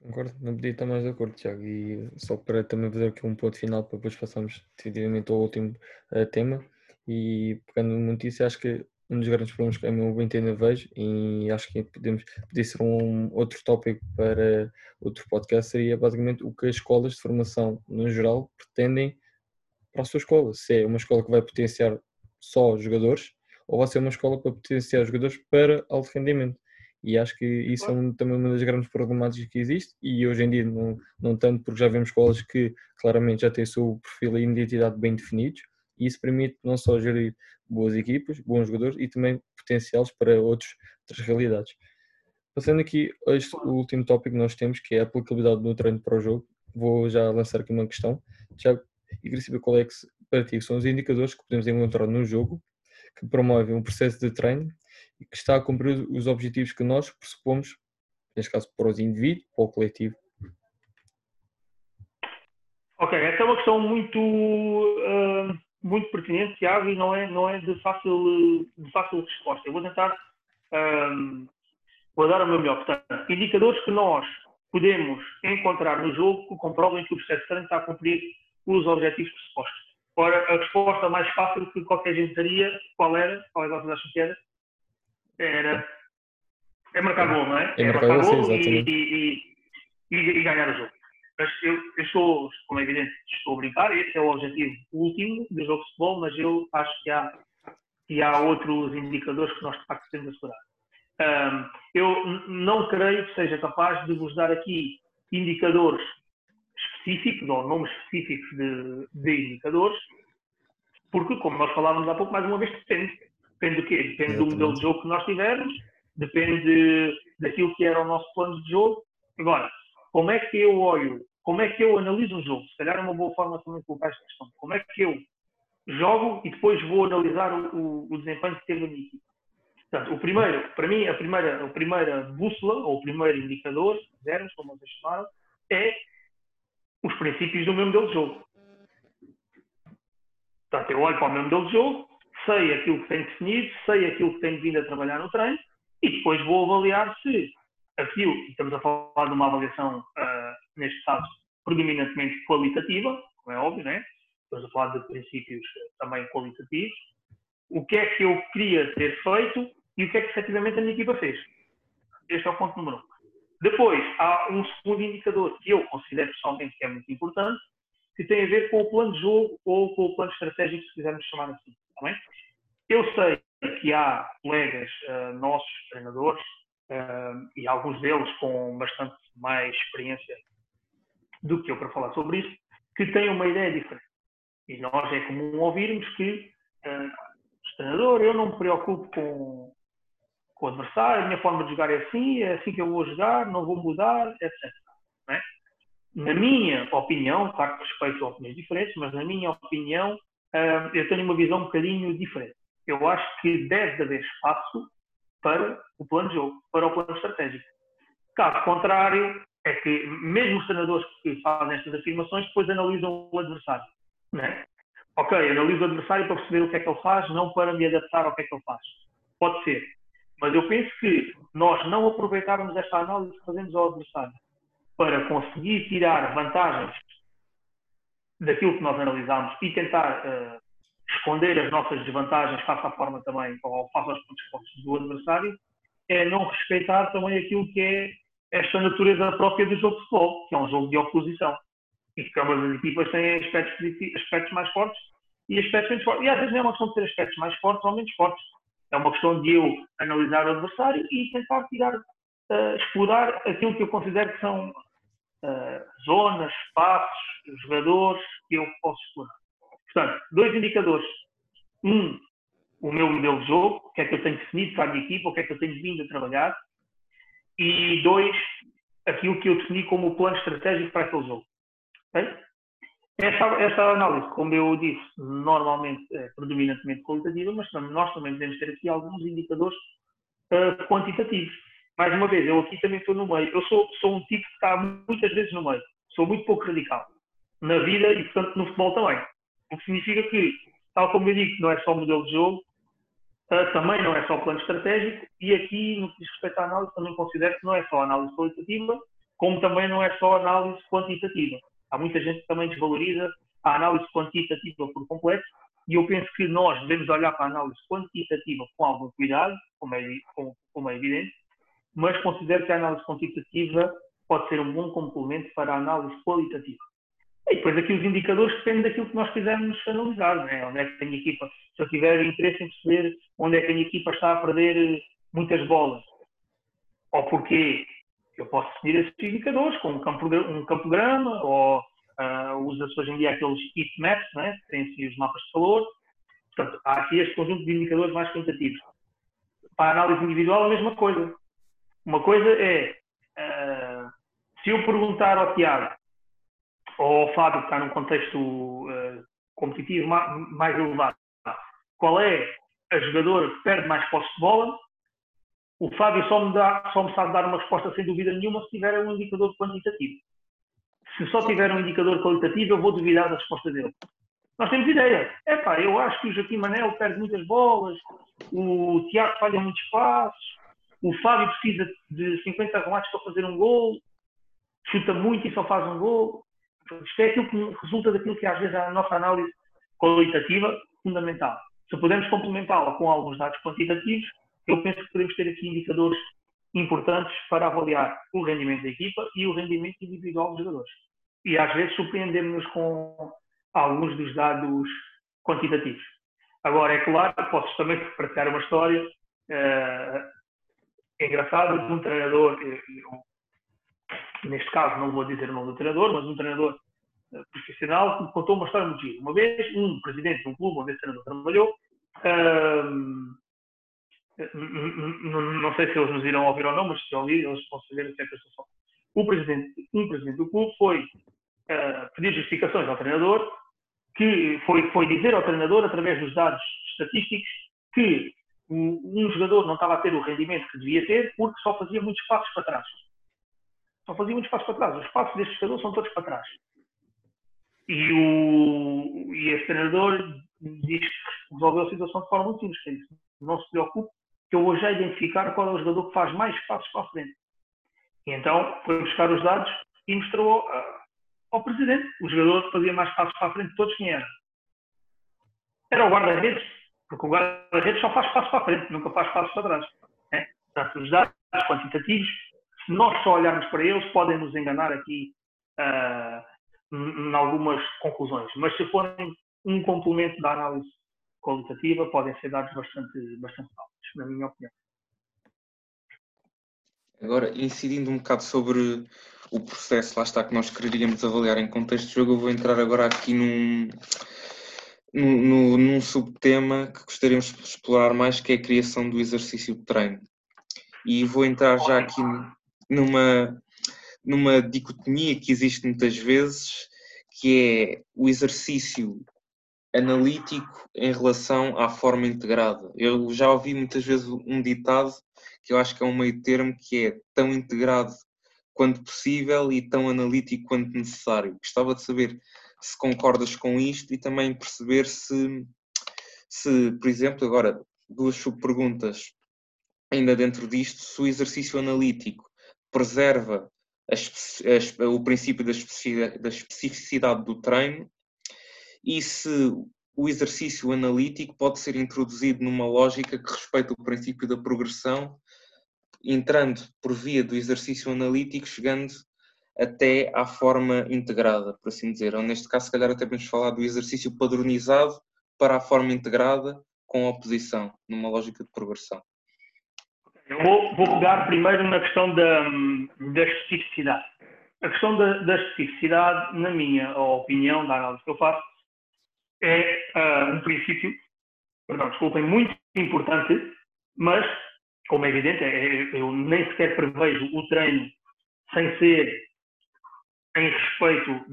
Concordo, não podia estar mais de acordo, Tiago. E só para também fazer aqui um ponto final para depois passarmos definitivamente ao último uh, tema. E pegando no notícia, acho que um dos grandes problemas que a meu entender vejo, e acho que podemos, podia ser um outro tópico para outro podcast, seria basicamente o que as escolas de formação, no geral, pretendem para a sua escola. Se é uma escola que vai potenciar só jogadores, ou vai ser uma escola para potenciar jogadores para alto rendimento. E acho que isso é um, também uma das grandes problemáticas que existe, e hoje em dia não, não tanto, porque já vemos escolas que claramente já têm o seu perfil e identidade bem definidos, e isso permite não só gerir boas equipas, bons jogadores e também potenciais para outros, outras realidades. Passando aqui este o último tópico que nós temos, que é a aplicabilidade do treino para o jogo, vou já lançar aqui uma questão. Tiago, e queria saber qual é que para ti são os indicadores que podemos encontrar no jogo que promovem um processo de treino e que está a cumprir os objetivos que nós pressupomos, neste caso para os indivíduos, para o coletivo. Ok, essa é uma questão muito uh, muito pertinente, Tiago, e não é, não é de, fácil, de fácil resposta. Eu vou tentar, um, vou dar o meu melhor. Portanto, indicadores que nós podemos encontrar no jogo que comprovem que o processo de treino está a cumprir os objetivos pressupostos. Ora, a resposta mais fácil que qualquer gente daria, qual era? Qual é que vocês acham que era? Era. É marcar gol, não é? É, é marcar gol e, e, e, e ganhar o jogo. Mas eu, eu estou, como é evidente, estou a brincar, esse é o objetivo último do jogo de futebol, mas eu acho que há, que há outros indicadores que nós de facto temos assegurar. Um, eu não creio que seja capaz de vos dar aqui indicadores específicos ou nomes específicos de, de indicadores, porque, como nós falávamos há pouco, mais uma vez depende. Depende do quê? Depende do modelo de jogo que nós tivermos, depende daquilo que era o nosso plano de jogo. Agora, como é que eu olho, como é que eu analiso um jogo? Se calhar é uma boa forma também de colocar esta questão. Como é que eu jogo e depois vou analisar o, o, desempenho que teve a minha equipe? Portanto, o primeiro, para mim, a primeira, a primeira bússola, ou o primeiro indicador, quisermos, como vocês chamaram, é os princípios do meu modelo de jogo. Portanto, eu olho para o meu modelo de jogo, sei aquilo que tenho definido, sei aquilo que tenho vindo a trabalhar no treino, e depois vou avaliar se aquilo, e estamos a falar de uma avaliação, uh, neste caso, predominantemente qualitativa, como é óbvio, né? estamos a falar de princípios também qualitativos, o que é que eu queria ter feito e o que é que efetivamente a minha equipa fez. Este é o ponto número um. Depois, há um segundo indicador que eu considero pessoalmente que é muito importante, que tem a ver com o plano de jogo ou com o plano estratégico, se quisermos chamar assim. Tá bem? Eu sei que há colegas uh, nossos, treinadores, e alguns deles com bastante mais experiência do que eu para falar sobre isso, que têm uma ideia diferente. E nós é comum ouvirmos que, uh, treinador, eu não me preocupo com, com o adversário, a minha forma de jogar é assim, é assim que eu vou jogar, não vou mudar, etc. É? Na minha opinião, claro que respeito a opiniões diferentes, mas na minha opinião, eu tenho uma visão um bocadinho diferente. Eu acho que deve haver espaço para o plano de jogo, para o plano estratégico. Caso contrário, é que mesmo os treinadores que fazem estas afirmações depois analisam o adversário. Né? Ok, analiso o adversário para perceber o que é que ele faz, não para me adaptar ao que é que ele faz. Pode ser. Mas eu penso que nós não aproveitarmos esta análise que fazemos ao adversário para conseguir tirar vantagens daquilo que nós analisamos e tentar uh, esconder as nossas desvantagens face à forma também, ou face aos pontos fortes do adversário, é não respeitar também aquilo que é esta natureza própria do jogo de futebol, que é um jogo de oposição. E que ambas as equipas têm aspectos, aspectos mais fortes e aspectos menos fortes. E às vezes não é uma questão de ter aspectos mais fortes ou menos fortes. É uma questão de eu analisar o adversário e tentar tirar, uh, explorar aquilo que eu considero que são uh, zonas, espaços, jogadores que eu posso explorar. Portanto, dois indicadores. Um, o meu modelo de jogo, o que é que eu tenho definido para a minha equipa, o que é que eu tenho vindo a trabalhar e dois, aquilo que eu defini como o plano estratégico para aquele jogo. Okay? Análise, como eu disse, normalmente é predominantemente qualitativa, mas nós também devemos ter aqui alguns indicadores uh, quantitativos. Mais uma vez, eu aqui também estou no meio. Eu sou, sou um tipo que está muitas vezes no meio. Sou muito pouco radical. Na vida e, portanto, no futebol também. O que significa que, tal como eu digo, não é só o modelo de jogo, Uh, também não é só plano estratégico e aqui, no que diz respeito à análise, também considero que não é só análise qualitativa, como também não é só análise quantitativa. Há muita gente que também desvaloriza a análise quantitativa por completo e eu penso que nós devemos olhar para a análise quantitativa com algum cuidado, como é, como, como é evidente, mas considero que a análise quantitativa pode ser um bom complemento para a análise qualitativa. E depois aqui os indicadores dependem daquilo que nós quisermos analisar, não é? Onde é que tem a equipa, se eu tiver interesse em perceber onde é que a equipa está a perder muitas bolas, ou porquê, eu posso definir esses indicadores com um, campo, um campograma, ou uh, usa-se hoje em dia aqueles heat maps, é? que têm assim, os mapas de calor. Portanto, há aqui este conjunto de indicadores mais quantitativos. Para a análise individual, a mesma coisa. Uma coisa é, uh, se eu perguntar ao Tiago ou ao Fábio, que está num contexto uh, competitivo mais elevado, qual é a jogadora que perde mais posse de bola, o Fábio só me, dá, só me sabe dar uma resposta sem dúvida nenhuma se tiver um indicador quantitativo. Se só tiver um indicador qualitativo, eu vou duvidar da resposta dele. Nós temos ideia. É pá, eu acho que o Joaquim Manel perde muitas bolas, o Tiago falha muitos passos, o Fábio precisa de 50 remates para fazer um gol, chuta muito e só faz um gol. Isto é aquilo que resulta daquilo que às vezes é a nossa análise qualitativa fundamental. Se pudermos complementá-la com alguns dados quantitativos, eu penso que podemos ter aqui indicadores importantes para avaliar o rendimento da equipa e o rendimento individual dos jogadores. E às vezes surpreendemos-nos com alguns dos dados quantitativos. Agora, é claro, posso também partilhar uma história uh, engraçada de um treinador, eu, neste caso não vou dizer o nome do treinador, mas um treinador eh, profissional que me contou uma história muito gira. Uma vez, um presidente de um clube onde esse treinador trabalhou, não sei se eles nos irão ouvir ou não, mas se ouvir, eles vão saber a certa situação. O presidente, um presidente do clube foi uh, pedir justificações ao treinador, que foi, foi dizer ao treinador, através dos dados estatísticos, que um, um jogador não estava a ter o rendimento que devia ter porque só fazia muitos passos para trás só fazia muitos passos para trás. Os passos deste jogador são todos para trás. E, o, e esse treinador diz que resolveu a situação de forma muito simples. Que é isso. Não se preocupe, que eu vou já identificar qual é o jogador que faz mais passos para a frente. E então foi buscar os dados e mostrou ao presidente. O jogador fazia mais passos para a frente, todos quem era. Era o guarda-redes, porque o guarda-redes só faz passos para a frente, nunca faz passos para trás. É? Portanto, os dados quantitativos, se nós só olharmos para eles, podem nos enganar aqui uh, em algumas conclusões. Mas se forem um complemento da análise qualitativa, podem ser dados bastante, bastante altos, na minha opinião. Agora, incidindo um bocado sobre o processo, lá está, que nós quereríamos avaliar em contexto de jogo, eu vou entrar agora aqui num, num, num subtema que gostaríamos de explorar mais, que é a criação do exercício de treino. E vou entrar já aqui numa, numa dicotomia que existe muitas vezes, que é o exercício analítico em relação à forma integrada. Eu já ouvi muitas vezes um ditado que eu acho que é um meio termo que é tão integrado quanto possível e tão analítico quanto necessário. Gostava de saber se concordas com isto e também perceber se, se por exemplo, agora duas subperguntas ainda dentro disto, se o exercício analítico preserva o princípio da especificidade do treino e se o exercício analítico pode ser introduzido numa lógica que respeita o princípio da progressão, entrando por via do exercício analítico, chegando até à forma integrada, por assim dizer. Ou neste caso, se calhar até podemos falar do exercício padronizado para a forma integrada com a oposição, numa lógica de progressão. Eu vou, vou pegar primeiro na questão da, da especificidade. A questão da, da especificidade, na minha opinião, da análise que eu faço, é uh, um princípio, perdão, desculpem, muito importante, mas, como é evidente, é, é, eu nem sequer prevejo o treino sem ser em respeito,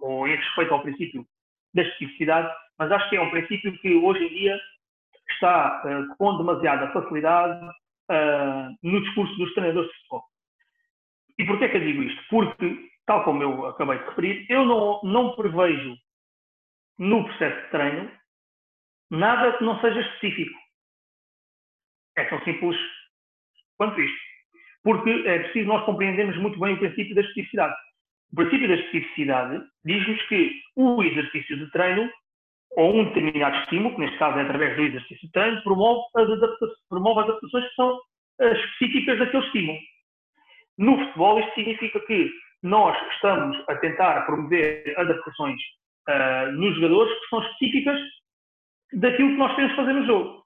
ou em respeito ao princípio da especificidade, mas acho que é um princípio que hoje em dia está uh, com demasiada facilidade uh, no discurso dos treinadores de futebol. E porquê é que eu digo isto? Porque, tal como eu acabei de referir, eu não, não prevejo no processo de treino nada que não seja específico. É tão simples quanto isto. Porque é preciso nós compreendermos muito bem o princípio da especificidade. O princípio da especificidade diz-nos que o exercício de treino, ou um determinado estímulo, que neste caso é através do exercício de treino, promove as promove adaptações que são eh, específicas daquele estímulo. No futebol, isto significa que nós estamos a tentar promover adaptações uh, nos jogadores que são específicas daquilo que nós temos de fazer no jogo.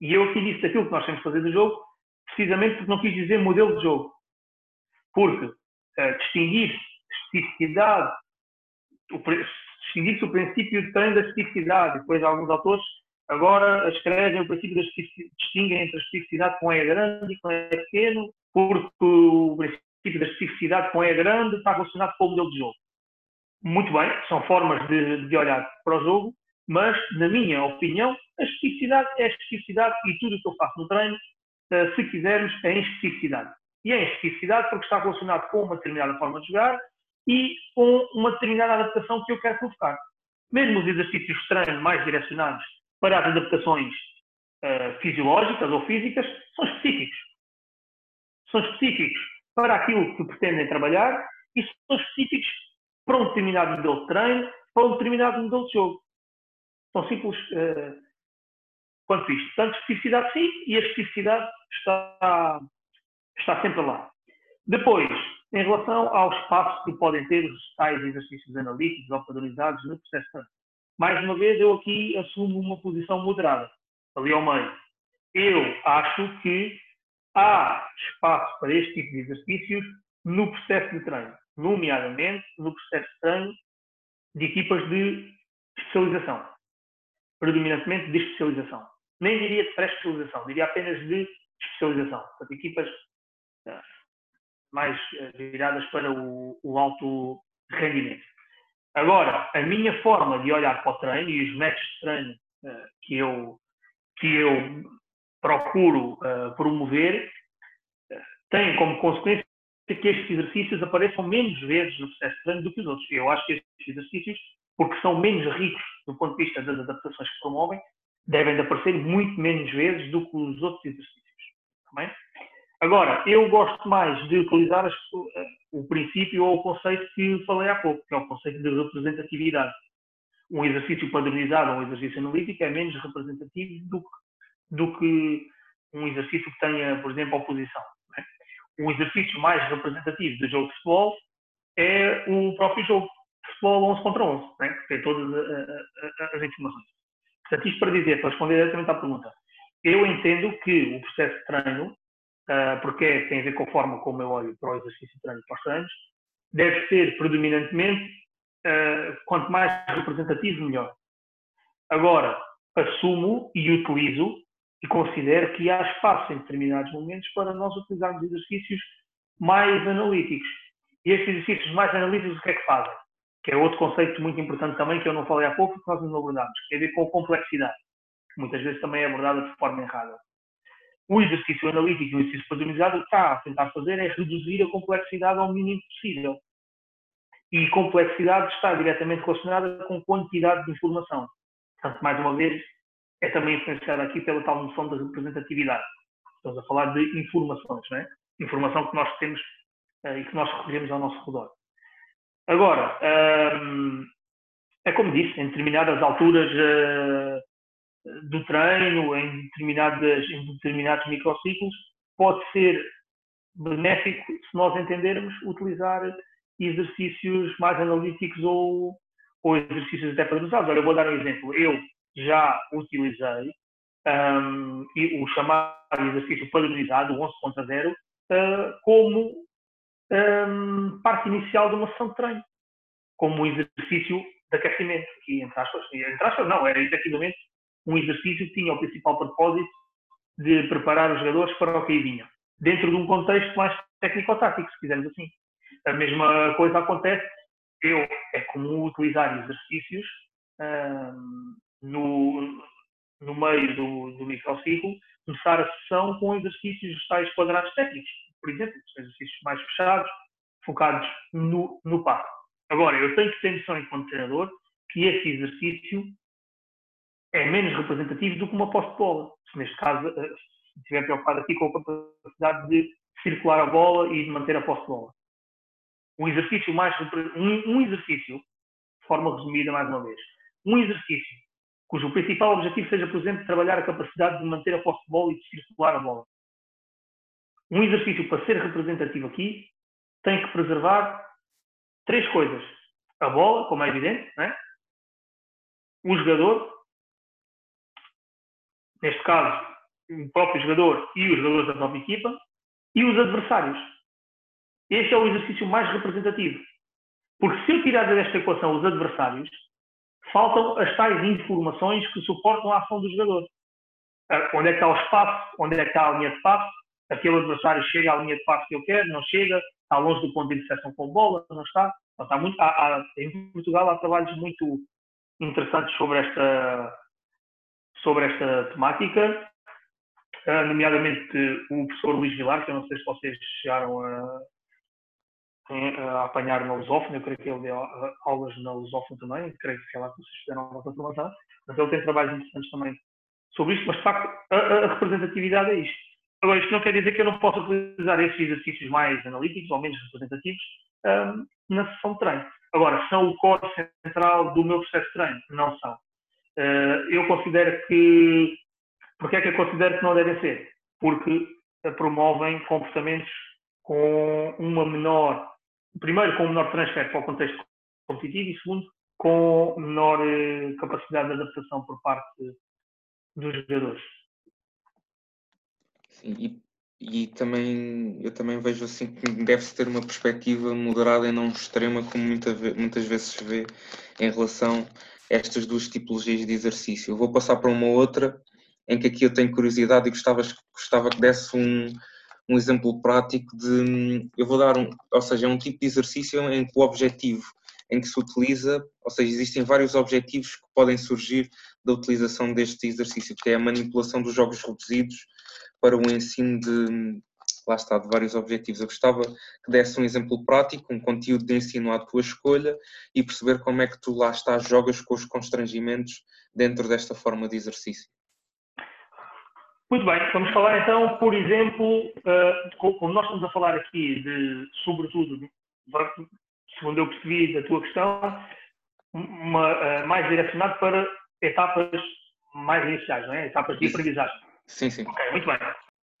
E eu aqui disse daquilo que nós temos de fazer no jogo, precisamente porque não quis dizer modelo de jogo. Porque uh, distinguir especificidade, distinguir-se o princípio treino da especificidade, depois alguns autores agora escrevem o princípio da distinguem entre a especificidade com E grande e com E pequeno, porque o princípio da especificidade com E grande está relacionado com o modelo de jogo muito bem, são formas de, de, olhar para o jogo, mas, na minha opinião, a especificidade é a especificidade e tudo o que eu faço no treino, uh, se quisermos, é em especificidade. E é em especificidade porque está relacionado com uma determinada forma de jogar e com uma determinada adaptação que eu quero provocar. Mesmo os exercícios de treino mais direcionados para as adaptações uh, fisiológicas ou físicas são específicos. São específicos para aquilo que pretendem trabalhar e são específicos para um determinado modelo de treino, para um determinado modelo de jogo. Tão simples uh, quanto isto. Portanto, especificidade sim, e a especificidade está, está sempre lá. Depois, em relação ao espaço que podem ter os tais exercícios analíticos ou padronizados no processo de. Mais uma vez, eu aqui assumo uma posição moderada, ali ao meio. Eu acho que há espaço para este tipo de exercícios no processo de treino nomeadamente no processo de treino de equipas de especialização, predominantemente de especialização. Nem diria de pré-especialização, diria apenas de especialização. Portanto, equipas uh, mais uh, viradas para o, o, alto rendimento. Agora, a minha forma de olhar para o treino e os métodos de treino uh, que, eu, que eu procuro promover têm como consequência que estes exercícios apareçam menos vezes no processo de treino do que os outros. Eu acho que estes exercícios, porque são menos ricos do ponto de vista das adaptações que promovem, devem de aparecer muito menos vezes do que os outros exercícios. Também? Agora, eu gosto mais de utilizar as, o princípio ou o conceito que falei há pouco, que é o conceito de representatividade. Um exercício padronizado ou um exercício analítico é menos representativo do, do que um exercício que tenha, por exemplo, oposição. É? Um exercício mais representativo do jogo de futebol é o próprio jogo de futebol 11 contra 11, é? que tem todas as informações. Portanto, isto para dizer, para responder diretamente à pergunta, eu entendo que o processo de treino uh, porque tem a ver com a forma como eu olho para o exercício de treino para os treinos, deve ser predominantemente, uh, quanto mais representativo, melhor. Agora, assumo e utilizo e considero que há espaço em determinados momentos para nós utilizarmos exercícios mais analíticos. E estes exercícios mais analíticos, o que é que fazem? Que é outro conceito muito importante também, que eu não falei há pouco, que nós não abordamos, que tem a ver com a complexidade, que muitas vezes também é abordada de forma errada o exercício analítico e o exercício padronizado está a tentar fazer é reduzir a complexidade ao mínimo possível. E complexidade está diretamente relacionada com quantidade de informação. Portanto, mais uma vez, é também influenciada aqui pela tal noção de representatividade. Estamos a falar de informações, não é? Informação que nós temos uh, e que nós recolhemos ao nosso redor. Agora, um, é como disse, em determinadas alturas uh, do treino em, determinadas, em determinados microciclos pode ser benéfico se nós entendermos utilizar exercícios mais analíticos ou, ou exercícios até padronizados. Olha, eu vou dar um exemplo. Eu já utilizei um, o chamado exercício padronizado, o 11.0, uh, como um, parte inicial de uma sessão de treino, como exercício de aquecimento, aqui entre aspas, entre aspas não, era efetivamente um exercício que tinha o principal propósito de preparar os jogadores para o que vinha, dentro de um contexto mais técnico-tático, se quisermos assim. A mesma coisa acontece, eu, é comum utilizar exercícios hum, no, no meio do, do microciclo, começar a sessão com exercícios dos tais quadrados técnicos, por exemplo, exercícios mais fechados, focados no, no passo. Agora, eu tenho que ter noção enquanto treinador que esse exercício é menos representativo do que uma posse de bola. Se neste caso, eh, estiver preocupado aqui com a capacidade de circular a bola e de manter a posse de bola. Um exercício mais um exercício, de forma resumida mais uma vez, um exercício cujo principal objetivo seja, por exemplo, trabalhar a capacidade de manter a posse de bola e de circular a bola. Um exercício para ser representativo aqui tem que preservar três coisas. A bola, como é evidente, é? o jogador neste caso, o próprio jogador e os jogadores da própria equipa, e os adversários. Este é o exercício mais representativo. Porque se eu tirar desta equação os adversários, faltam as tais informações que suportam a ação do jogador. Ah, onde é que está o espaço? Onde é que está a linha de passe? Aquele adversário chega à linha de passe que eu quero? Não chega? Está longe do ponto de interseção com bola? Não está? está muito, há, há, em Portugal há trabalhos muito interessantes sobre esta, sobre esta temática, uh, nomeadamente o professor Luís Vilar, que eu não sei se vocês chegaram a, a apanhar na lusófona, eu creio que ele deu aulas na lusófona também, creio que é lá que vocês fizeram a vossa formação, mas ele tem trabalhos interessantes também sobre isto, mas de facto a, a, representatividade é isto. Agora, isto não quer dizer que eu não possa utilizar esses exercícios mais analíticos ou menos representativos um, na sessão de treino. Agora, são o core central do meu processo de treino? Não são. Eh, eu considero que. Porque é que eu considero que não devem ser? Porque promovem comportamentos com uma menor. Primeiro, com um menor transfer para o contexto competitivo e, segundo, com menor eh, capacidade de adaptação por parte dos jogadores. Sim, e, e também eu também vejo assim que deve-se ter uma perspectiva moderada e não extrema, como muita, muitas vezes se vê em relação estas duas tipologias de exercício. Eu vou passar para uma outra, em que aqui eu tenho curiosidade e gostava, gostava que desse um, um exemplo prático de. Eu vou dar um. Ou seja, é um tipo de exercício em que o objetivo em que se utiliza, ou seja, existem vários objetivos que podem surgir da utilização deste exercício, que é a manipulação dos jogos reduzidos para o ensino de, lá está, de vários objetivos. Eu gostava que desse um exemplo prático, um conteúdo de ensino à tua escolha e perceber como é que tu lá estás, jogas com os constrangimentos dentro desta forma de exercício. Muito bem, vamos falar então, por exemplo, uh, como nós estamos a falar aqui de, sobretudo, segundo eu percebi da tua questão, uma, uh, mais direcionado para etapas mais iniciais, não é? Etapas de aprendizagem. Sim, sim. Ok, muito bem.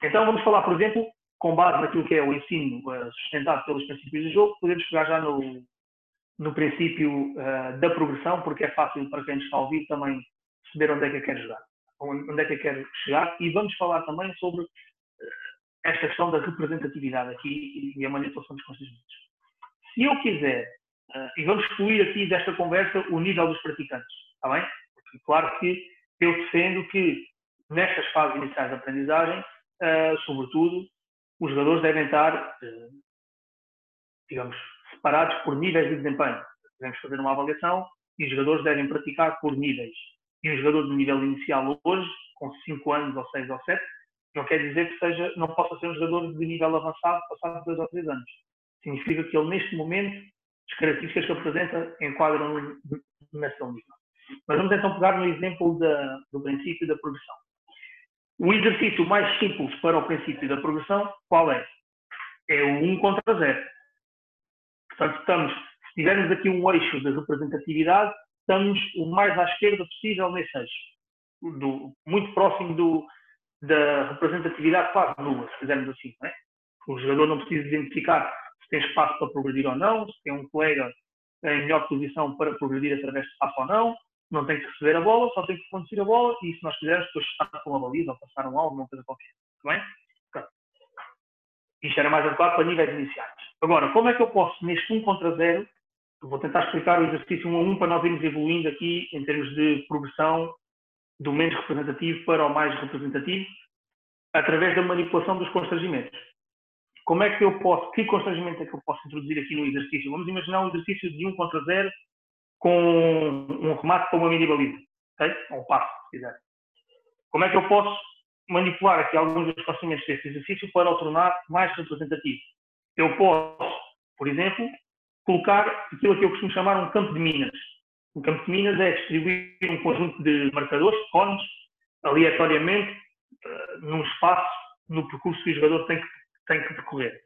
Então vamos falar, por exemplo, com base naquilo que é o ensino uh, sustentado pelos princípios do jogo, podemos chegar já no, no princípio uh, da progressão, porque é fácil para quem está a ouvir também perceber onde é que eu quero jogar, onde é que eu quero chegar, e vamos falar também sobre uh, esta questão da representatividade aqui e a manipulação dos constrangimentos. Se eu quiser, e vamos excluir aqui desta conversa o nível dos praticantes, está bem? Porque claro que eu defendo que nestas fases iniciais de aprendizagem, sobretudo, os jogadores devem estar, digamos, separados por níveis de desempenho. Podemos fazer uma avaliação e os jogadores devem praticar por níveis. E um jogador de nível inicial hoje, com 5 anos ou 6 ou 7, não quer dizer que seja, não possa ser um jogador de nível avançado passado 2 ou 3 anos. Significa que ele, neste momento, as características que apresenta enquadram nesse nível. Mas vamos então pegar no exemplo da, do princípio da progressão. O exercício mais simples para o princípio da progressão, qual é? É o 1 contra 0. Portanto, estamos, se tivermos aqui um eixo de representatividade, estamos o mais à esquerda possível nesse eixo, do, muito próximo do, da representatividade quase nula, se fizermos assim. É? O jogador não precisa identificar se tem espaço para progredir ou não, se tem um colega em melhor posição para progredir através de espaço ou não, não tem que receber a bola, só tem que conduzir a bola e se nós quisermos depois estar com a baliza ou passar um alvo, uma coisa qualquer. Está bem? Isto era mais adequado para níveis iniciais. Agora, como é que eu posso, neste 1 contra 0, vou tentar explicar o exercício 1 a 1 para nós irmos evoluindo aqui em termos de progressão do menos representativo para o mais representativo, através da manipulação dos constrangimentos. Como é que eu posso, que constrangimento é que eu posso introduzir aqui no exercício? Vamos imaginar um exercício de 1 contra 0 com um remate para uma mini baliza, ok? Ou um passo, se quiser. Como é que eu posso manipular aqui alguns dos conhecimentos deste exercício para o tornar mais representativo. Eu posso, por exemplo, colocar aquilo que eu costumo chamar um campo de minas. Um campo de minas é distribuir um conjunto de marcadores, cones, aleatoriamente, uh, num espaço, no percurso que o jogador tem que, tem que percorrer.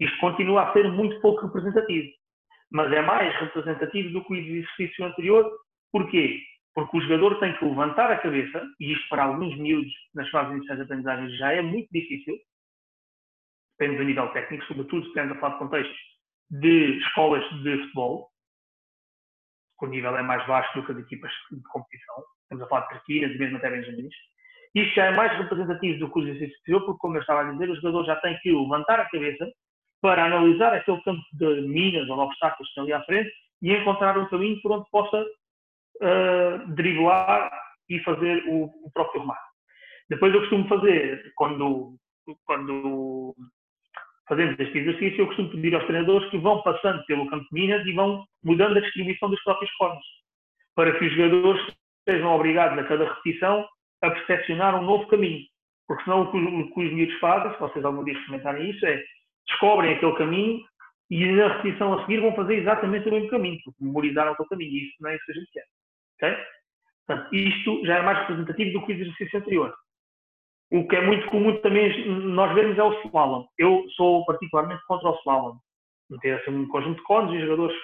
Isto continua a ser muito pouco representativo, mas é mais representativo do que o exercício anterior. Porquê? porque o jogador tem que levantar a cabeça, e isto para alguns miúdos nas fases iniciais de aprendizagem já é muito difícil, depende do nível técnico, sobretudo estamos a falar de contextos de escolas de futebol, que o nível é mais baixo do que as equipas de competição, estamos a falar de Turquia e mesmo até Benjamins. Isto já é mais representativo do que o exercício exterior, porque, como eu estava a dizer, o jogador já tem que levantar a cabeça para analisar aquele campo de minas ou de obstáculos que estão ali à frente e encontrar um caminho por onde possa uh, driblar e fazer o, o, próprio remate. Depois eu costumo fazer, quando, quando fazemos este exercício, eu costumo pedir aos treinadores que vão passando pelo campo de minas e vão mudando a distribuição dos próprios cornos, para que os jogadores sejam obrigados a cada repetição a percepcionar um novo caminho. Porque senão o que, o que os miúdos fazem, se vocês algum dia experimentarem isso, é descobrem aquele caminho e na repetição a seguir vão fazer exatamente o mesmo caminho, porque memorizaram aquele caminho. E isso não é isso que a gente quer. Okay? Portanto, isto já é mais representativo do que o exercício anterior. O que é muito comum também nós vermos é o slalom. Eu sou particularmente contra o slalom. Ter assim, um conjunto de cones e jogadores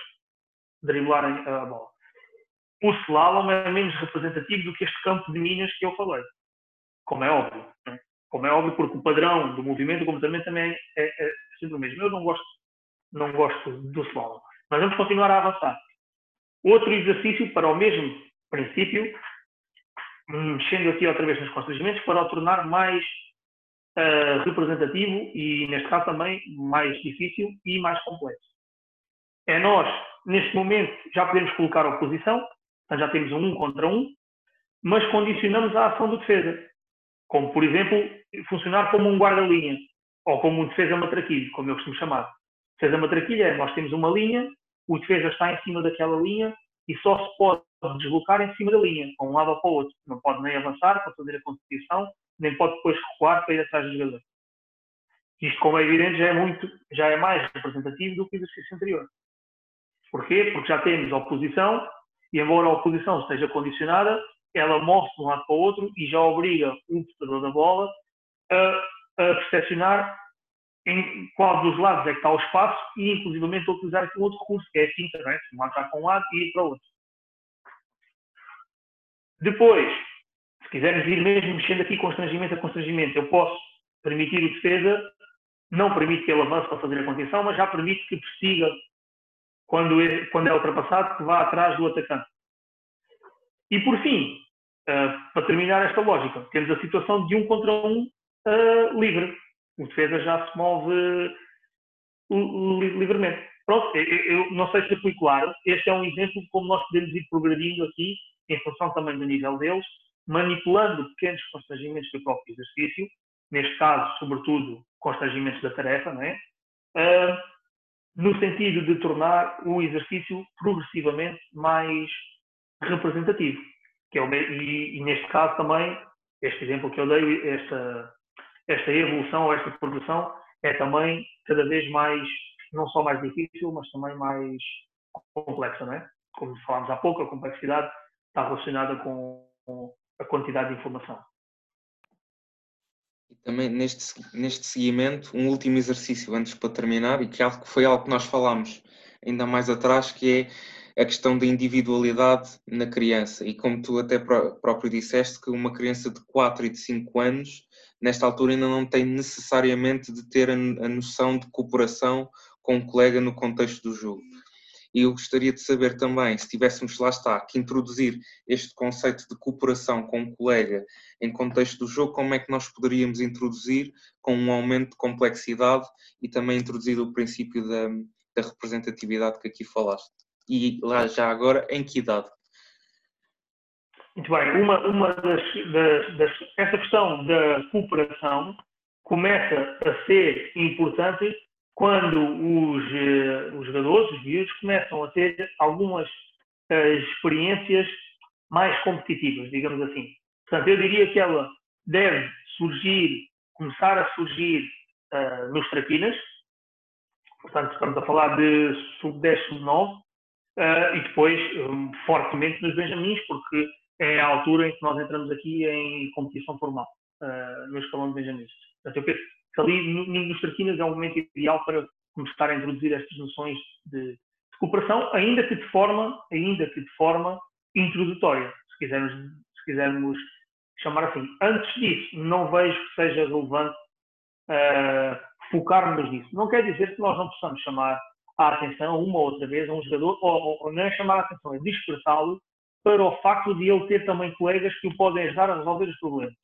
driblarem a bola. O slalom é menos representativo do que este campo de minas que eu falei. Como é óbvio. Né? Como é óbvio, porque o padrão do movimento, do comportamento também é, é sempre o mesmo. Eu não gosto, não gosto do slalom. Mas vamos continuar a avançar. Outro exercício para o mesmo princípio, mexendo aqui outra vez nos constrangimentos, para o tornar mais uh, representativo e, neste caso, também mais difícil e mais complexo. É nós, neste momento, já podemos colocar oposição, então já temos um 1 contra 1, mas condicionamos a ação do defesa. Como, por exemplo, funcionar como um guarda-linha, ou como um defesa matraquilho, como eu costumo chamar. Defesa matraquilha é, nós temos uma linha, o defesa está em cima daquela linha e só se pode deslocar em cima da linha, para um lado ou para o outro. Não pode nem avançar para fazer a competição, nem pode depois recuar para ir atrás do jogador. Isto, como é evidente, já é, muito, já é mais representativo do que o exercício anterior. Porquê? Porque já temos a oposição, e embora a oposição esteja condicionada, ela move de um lado para o outro e já obriga o portador da bola a, a percepcionar em qual dos lados é que está o espaço e, inclusivamente, utilizar aqui um outro recurso, que é a finta, não é? Se marcar para um lado e ir para o outro. Depois, se quisermos ir mesmo mexendo aqui constrangimento a constrangimento, eu posso permitir o defesa, não permite que ele avance para fazer a contenção, mas já permite que persiga quando é, quando é ultrapassado, que vá atrás do atacante. E por fim, uh, para terminar esta lógica, temos a situação de um contra um uh, livre. O defesa já se move livremente. Pronto, eu, eu não sei se fui claro. Este é um exemplo de como nós podemos ir progredindo aqui, em função também do nível deles, manipulando pequenos constrangimentos do próprio exercício, neste caso, sobretudo, constrangimentos da tarefa, não é? Uh, no sentido de tornar o exercício progressivamente mais representativo. Que é o, e, e, neste caso também, este exemplo que eu dei, esta, esta evolução ou esta progressão é também cada vez mais, não só mais difícil, mas também mais complexa, não é? Como falámos há pouco, a complexidade está relacionada com a quantidade de informação. E também neste, neste seguimento, um último exercício antes para terminar, e que foi algo que nós falámos ainda mais atrás, que é a questão da individualidade na criança. E como tu até próprio disseste, que uma criança de 4 e de 5 anos, nesta altura ainda não tem necessariamente de ter a, noção de cooperação com um colega no contexto do jogo. E eu gostaria de saber também, se tivéssemos, lá está, que introduzir este conceito de cooperação com um colega em contexto do jogo, como é que nós poderíamos introduzir com um aumento de complexidade e também introduzir o princípio da, da representatividade que aqui falaste. E lá já agora, em que idade? Muito bem, uma, uma das, das, das, essa questão da cooperação começa a ser importante quando os, uh, os jogadores, os miúdos, começam a ter algumas uh, experiências mais competitivas, digamos assim. Portanto, eu diria que ela deve surgir, começar a surgir uh, nos traquinas, portanto, estamos a falar de sub-10, sub-9, e depois um, fortemente nos benjamins, porque é a altura em que nós entramos aqui em competição formal, no escalão de benjamins. Portanto, eu penso que ali nos traquinas é um momento ideal para começar a introduzir estas noções de, de, cooperação, ainda que de forma, ainda que de forma introdutória, se quisermos, se quisermos chamar assim. Antes disso, não vejo que seja relevante uh, focarmos nisso. Não quer dizer que nós não possamos chamar a atenção uma ou outra vez a um jogador, ou, ou não é chamar a atenção, é dispersá-lo para o facto de ele ter também colegas que o podem ajudar a resolver os problemas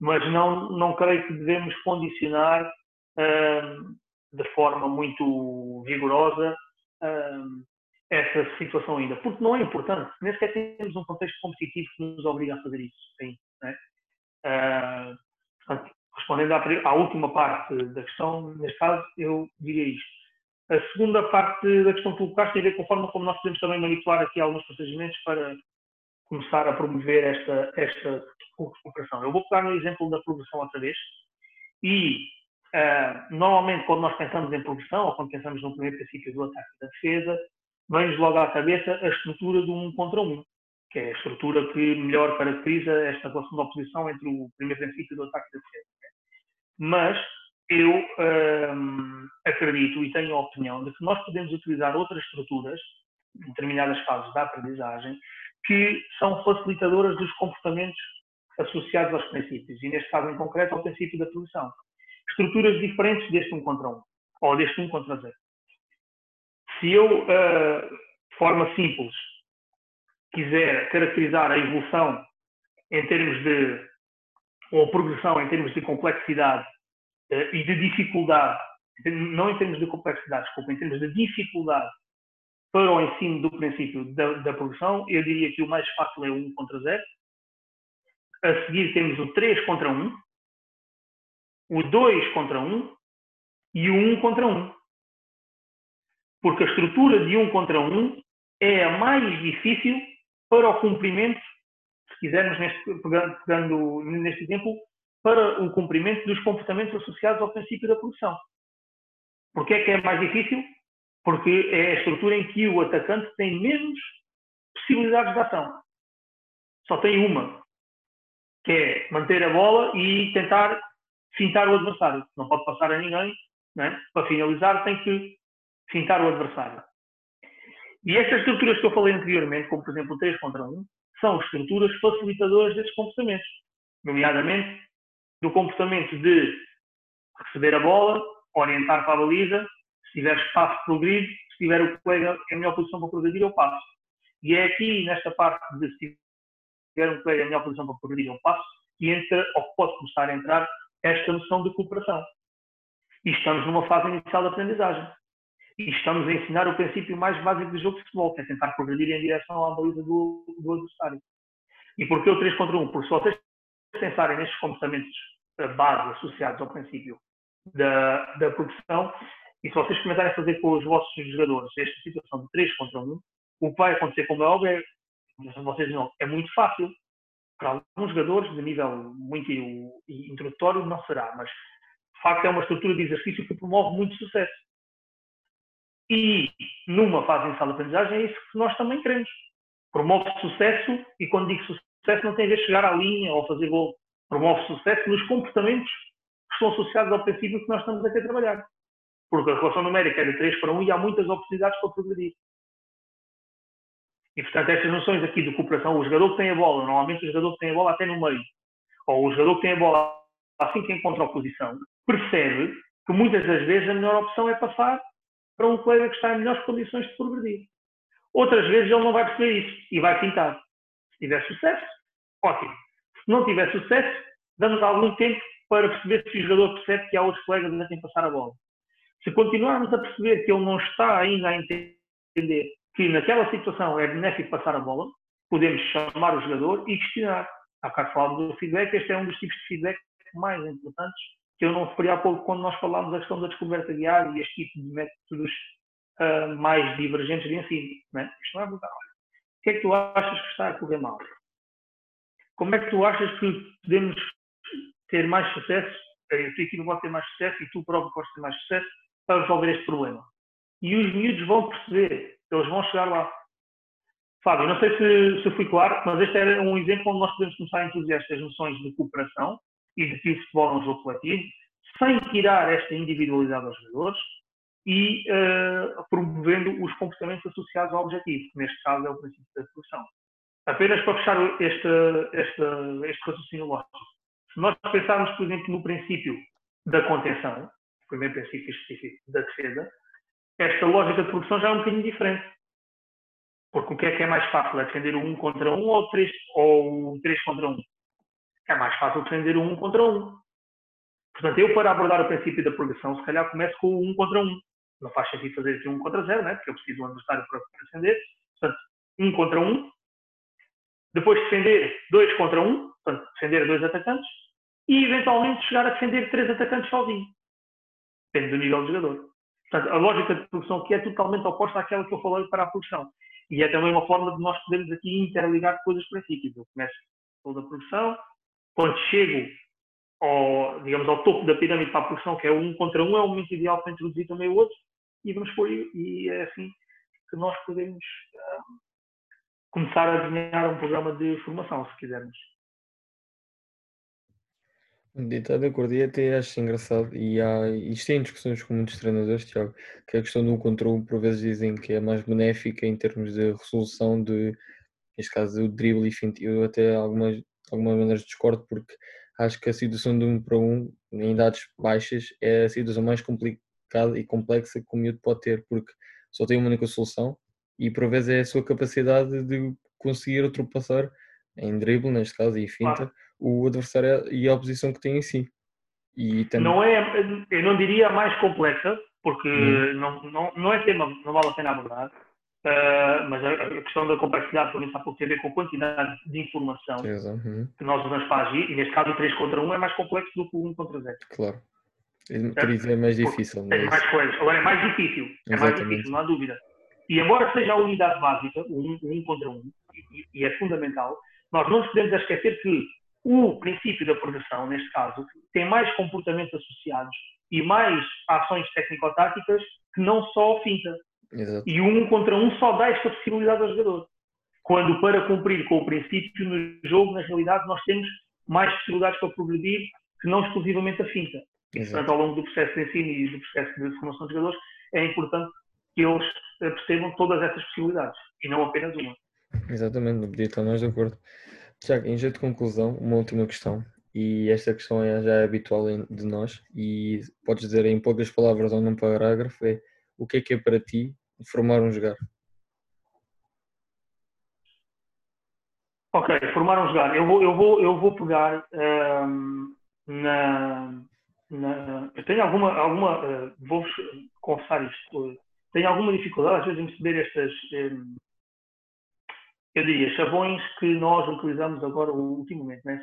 mas não, não creio que devemos condicionar uh, de forma muito vigorosa uh, essa situação ainda, porque não é importante, nem sequer temos um contexto competitivo que nos obriga a fazer isso. Sim, portanto, respondendo à, à, última parte da questão, neste caso, eu diria isto. A segunda parte da questão que colocaste tem a ver com a forma como nós podemos também manipular aqui alguns procedimentos para começar a promover esta, esta cooperação. Eu vou pegar no exemplo da progressão outra vez e uh, normalmente quando nós pensamos em progressão ou quando pensamos no primeiro princípio do ataque e da defesa, vem-nos logo à cabeça a estrutura do um contra um, que é a estrutura que melhor caracteriza esta relação de oposição entre o primeiro princípio do ataque e da defesa. Mas eu um, acredito e tenho a opinião de que nós podemos utilizar outras estruturas, em determinadas fases da aprendizagem, que são facilitadoras dos comportamentos associados aos princípios, e neste caso em concreto ao princípio da produção. Estruturas diferentes deste um contra um, ou deste um contra zero. Se eu, uh, de forma simples, quiser caracterizar a evolução em termos de, ou a progressão em termos de complexidade e de dificuldade, não em termos de complexidade, desculpa, em termos de dificuldade para o ensino do princípio da, da progressão, eu diria que o mais fácil é o 1 contra 0. A seguir temos o 3 contra 1, o 2 contra 1 e o 1 contra 1. Porque a estrutura de 1 contra 1 é a mais difícil para o cumprimento, se quisermos, neste, pegando neste exemplo, para o cumprimento dos comportamentos associados ao princípio da produção. Porquê é que é mais difícil? porque é a estrutura em que o atacante tem menos possibilidades de ação. só tem uma, que é manter a bola e tentar fintar o adversário. Não pode passar a ninguém, né? para finalizar tem que fintar o adversário. E estas estruturas que eu falei anteriormente, como por exemplo o 3 contra 1, são estruturas facilitadoras desses comportamentos, nomeadamente do comportamento de receber a bola, orientar para a baliza, se tiver espaço progredir, se tiver o colega em melhor posição para progredir, eu passo. E é aqui, nesta parte de se tiver um colega em melhor posição para progredir, eu passo, que entra, ou pode começar a entrar, esta noção de cooperação. E estamos numa fase inicial de aprendizagem. E estamos a ensinar o princípio mais básico do jogo de futebol, que é tentar progredir em direção à baliza do, do adversário. E porquê o 3 contra 1? Porque se vocês pensarem nestes comportamentos base associados ao princípio da, da progressão, e se vocês começarem a fazer com os vossos jogadores esta situação de 3 contra 1, o que vai acontecer, como é óbvio, é, vocês não, é muito fácil. Para alguns jogadores, de nível muito introdutório, não será, mas de facto é uma estrutura de exercício que promove muito sucesso. E numa fase inicial de aprendizagem é isso que nós também queremos. Promove sucesso, e quando digo sucesso não tem a ver chegar à linha ou fazer gol. Promove sucesso nos comportamentos que estão associados ao princípio que nós estamos aqui a trabalhar. Porque a relação numérica é de 3 para 1 e há muitas oportunidades para progredir. E, portanto, estas noções aqui de cooperação, o jogador que tem a bola, normalmente o jogador que tem a bola até no meio, ou o jogador que tem a bola assim que encontra a oposição, percebe que muitas das vezes a melhor opção é passar para um colega que está em melhores condições de progredir. Outras vezes ele não vai perceber isso e vai pintar. Se tiver sucesso, ótimo. Se não tiver sucesso, damos algum tempo para perceber se o jogador percebe que há outros colegas que devem passar a bola. Se continuarmos a perceber que ele não está ainda a entender que naquela situação é benéfico passar a bola, podemos chamar o jogador e questionar. Há bocado falamos do feedback, este é um dos tipos de feedback mais importantes que eu não referi há pouco quando nós falámos da questão da descoberta diária e este tipo de métodos uh, mais divergentes de ensino. Não é? Isto não é brutal. O que é que tu achas que está a correr mal? Como é que tu achas que podemos ter mais sucesso? Eu aqui não vou ter mais sucesso e tu próprio podes ter mais sucesso para resolver este problema. E os miúdos vão perceber, eles vão chegar lá. Fábio, não sei se, se fui claro, mas este era um exemplo onde nós podemos começar a introduzir estas noções de cooperação e de que o futebol é um jogo coletivo, sem tirar esta individualidade aos jogadores e uh, promovendo os comportamentos associados ao objetivo, que neste caso é o princípio da solução. Apenas para fechar este, este, este raciocínio lógico. Se nós pensarmos, por exemplo, no princípio da contenção, o primeiro princípio específico da defesa, esta lógica de produção já é um bocadinho diferente. Porque o que é que é mais fácil? É defender o 1 contra 1 ou, 3, ou o 3 contra 1? é mais fácil defender o um contra um. Portanto, eu para abordar o princípio da progressão, se calhar começo com o um contra um. Não faz sentido fazer aqui um contra zero, né? porque eu preciso um adversário para defender. Portanto, um contra um. Depois defender dois contra um, portanto, defender dois atacantes. E eventualmente chegar a defender três atacantes sozinho. Depende do nível do jogador. Portanto, a lógica de progressão aqui é totalmente oposta àquela que eu falei para a progressão. E é também uma forma de nós podermos aqui interligar coisas princípios. Eu começo toda a progressão, quando chego ao, digamos, ao topo da pirâmide para a produção, que é um contra um, é o momento ideal para introduzir também o outro, e vamos por e é assim que nós podemos uh, começar a desenhar um programa de formação, se quisermos. Está de acordo, e até acho engraçado, e há, isto tem discussões com muitos treinadores, Tiago, que a questão do controle, por vezes dizem que é mais benéfica em termos de resolução de, neste caso, o drible e. Eu até algumas, alguma maneira discordo porque acho que a situação de um para um em idades baixas é a situação mais complicada e complexa que o miúdo pode ter porque só tem uma única solução e por vezes é a sua capacidade de conseguir ultrapassar em drible neste caso e finta claro. o adversário e a oposição que tem em si e também... não é eu não diria a mais complexa porque hum. não, não, não é tema não vale a pena abordar Uh, mas a, a, questão da complexidade também há pouco tem a ver com a quantidade de informação uhum. que nós usamos para agir, e neste caso o 3 contra 1 é mais complexo do que o 1 contra 0. Claro. Por isso é mais difícil. É mais coisa. Agora é mais difícil, é Exatamente. mais difícil, não há dúvida. E embora seja a unidade básica, o 1, o 1 contra 1, e, e é fundamental, nós não nos podemos esquecer que o princípio da progressão, neste caso, tem mais comportamentos associados e mais ações técnico-táticas que não só a finta. Exato. E um contra um só dá esta possibilidade ao jogador. quando para cumprir com o princípio no jogo, na realidade, nós temos mais possibilidades para progredir que não exclusivamente a finta. E, portanto, ao longo do processo de ensino e do processo de formação de jogadores, é importante que eles eh, percebam todas essas possibilidades e não apenas uma. Exatamente, não podia estar mais de acordo. Tiago, em jeito de conclusão, uma última questão, e esta questão é, já é habitual de nós, e podes dizer em poucas palavras ou num parágrafo, é o que é que é para ti formar um jogar? Ok, formar um jogar. Eu vou, eu vou, eu vou pegar um, na, na, Eu tenho alguma. alguma uh, Vou-vos confessar isto. Tenho alguma dificuldade, às vezes, em perceber estas. Eu diria, chavões que nós utilizamos agora ultimamente. Né?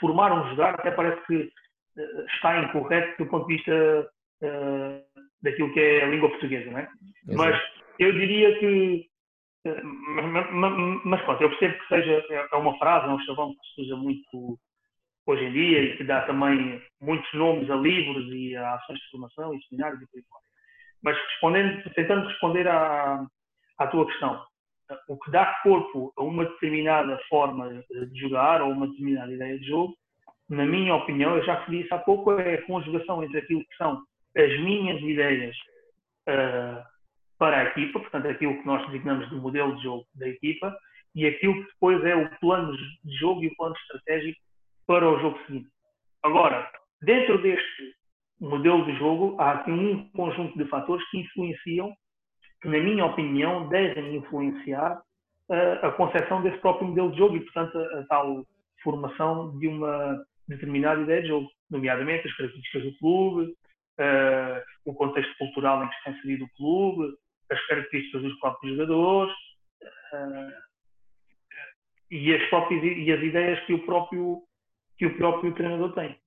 Formar um jogar até parece que uh, está incorreto do ponto de vista uh, daquilo que é a língua portuguesa, não é? Mas eu diria que mas pronto, eu percebo que seja é uma frase, é um chavão que se usa muito hoje em dia e que dá também muitos nomes a livros e a ações de formação e seminários e por aí fora. Mas respondendo, tentando responder à, à tua questão, o que dá corpo a uma determinada forma de jogar ou uma determinada ideia de jogo, na minha opinião, eu já referi isso há pouco, é a conjugação entre aquilo que são as minhas ideias uh, para a equipa, portanto, aquilo que nós designamos de modelo de jogo da equipa, e aquilo que depois é o plano de jogo e o plano estratégico para o jogo seguinte. Agora, dentro deste modelo de jogo, há aqui um conjunto de fatores que influenciam, que, na minha opinião, devem influenciar uh, a concepção desse próprio modelo de jogo e, portanto, a, a tal formação de uma determinada ideia de jogo, nomeadamente as características do clube, uh, o contexto cultural em que está inserido o clube, as características dos próprios jogadores uh, e, as próprias, e as ideias que o próprio, que o próprio treinador tem.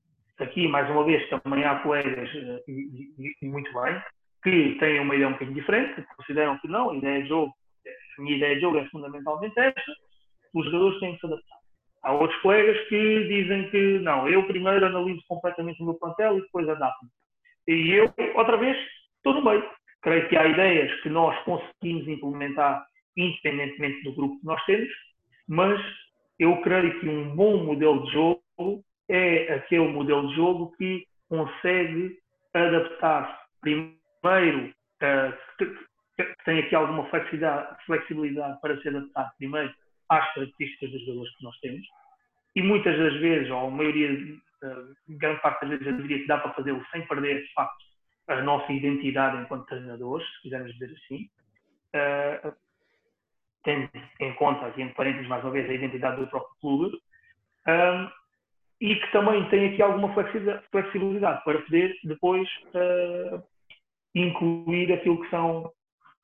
Aqui, mais uma vez, também há colegas, uh, e, e, e, muito bem, que têm uma ideia um bocadinho diferente, que consideram que não, a ideia de jogo, a minha ideia de jogo é fundamentalmente esta, os jogadores têm que se adaptar. Há outros colegas que dizem que não, eu primeiro analiso completamente o meu plantel e depois adapto-me. E eu, outra vez, estou no meio creio que há ideias que nós conseguimos implementar independentemente do grupo que nós temos, mas eu creio que um bom modelo de jogo é aquele modelo de jogo que consegue adaptar primeiro, uh, que tem aqui alguma flexibilidade, para se adaptar primeiro às características dos jogadores que nós temos, e muitas das vezes, ou a maioria, uh, grande parte das vezes, eu diria que dá para fazê-lo sem perder, de facto, a nossa identidade enquanto treinadores, se quisermos dizer assim, uh, tendo em conta, aqui entre parênteses mais uma vez, a identidade do próprio clube, e que também tem aqui alguma flexibilidade para poder depois uh, incluir aquilo que são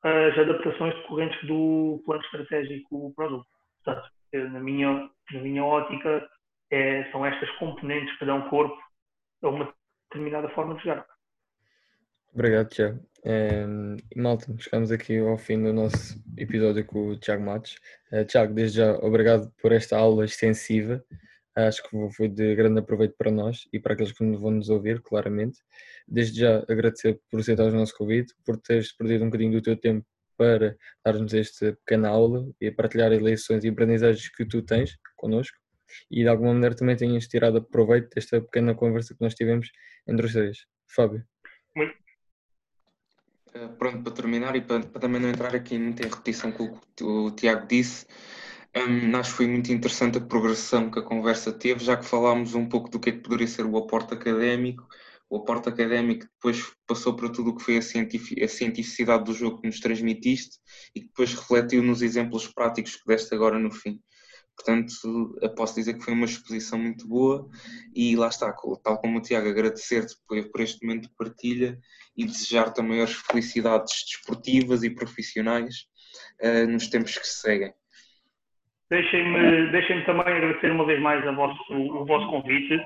as adaptações decorrentes do plano estratégico para o jogo. Portanto, na minha, na minha ótica, é, são estas componentes que dão corpo a uma determinada forma de jogar. Obrigado, Tiago. É, malta, chegamos aqui ao fim do nosso episódio com o Tiago Matos. Uh, Tiago, desde já, obrigado por esta aula extensiva. Acho que foi de grande aproveito para nós e para aqueles que vão nos ouvir, claramente. Desde já, agradecer por aceitar o nosso convite, por teres perdido um bocadinho do teu tempo para dar-nos esta pequena aula e partilhar as lições e aprendizagens que tu tens connosco e de alguma maneira também tenhas tirado proveito desta pequena conversa que nós tivemos entre os três. Fábio. Muito, eh, pronto, para terminar e para, para, também não entrar aqui muito em repetição com o que o Tiago disse, um, acho que foi muito interessante a progressão que a conversa teve, já que falámos um pouco do que, é que poderia ser o aporte académico. O aporte académico depois passou para tudo o que foi a, cientific, a cientificidade do jogo que nos transmitiste e que depois refletiu nos exemplos práticos que deste agora no fim. Portanto, posso dizer que foi uma exposição muito boa e lá está, tal como o Tiago, agradecer-te por este momento de partilha e desejar-te maiores felicidades desportivas e profissionais uh, nos tempos que se seguem. Deixem-me deixem também agradecer uma vez mais vosso, o, vosso convite.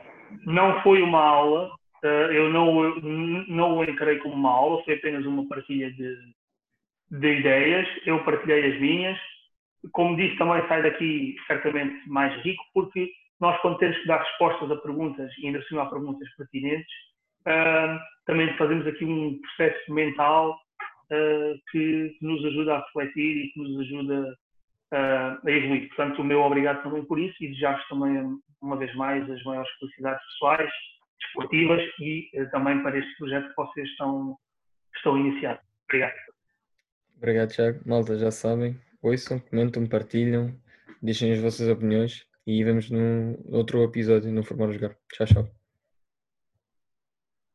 Não foi uma aula, uh, eu não, não o encarei como uma aula, foi apenas uma partilha de, de ideias. Eu partilhei as minhas como disse, também sai daqui certamente mais rico, porque nós, quando temos que dar respostas a perguntas, e ainda assim a perguntas pertinentes, uh, também fazemos aqui um processo mental que, que, nos ajuda a refletir e que nos ajuda uh, a evoluir. Portanto, o meu obrigado também por isso e desejar-vos também, uma vez mais, as maiores felicidades pessoais, desportivas e uh, também para este projeto que vocês estão, estão a iniciar. Obrigado. Obrigado, Tiago. Malta, já sabem, ouçam, comentam, partilham, deixem as vossas opiniões e vemos no outro episódio no Formar Jogar. Tchau, tchau.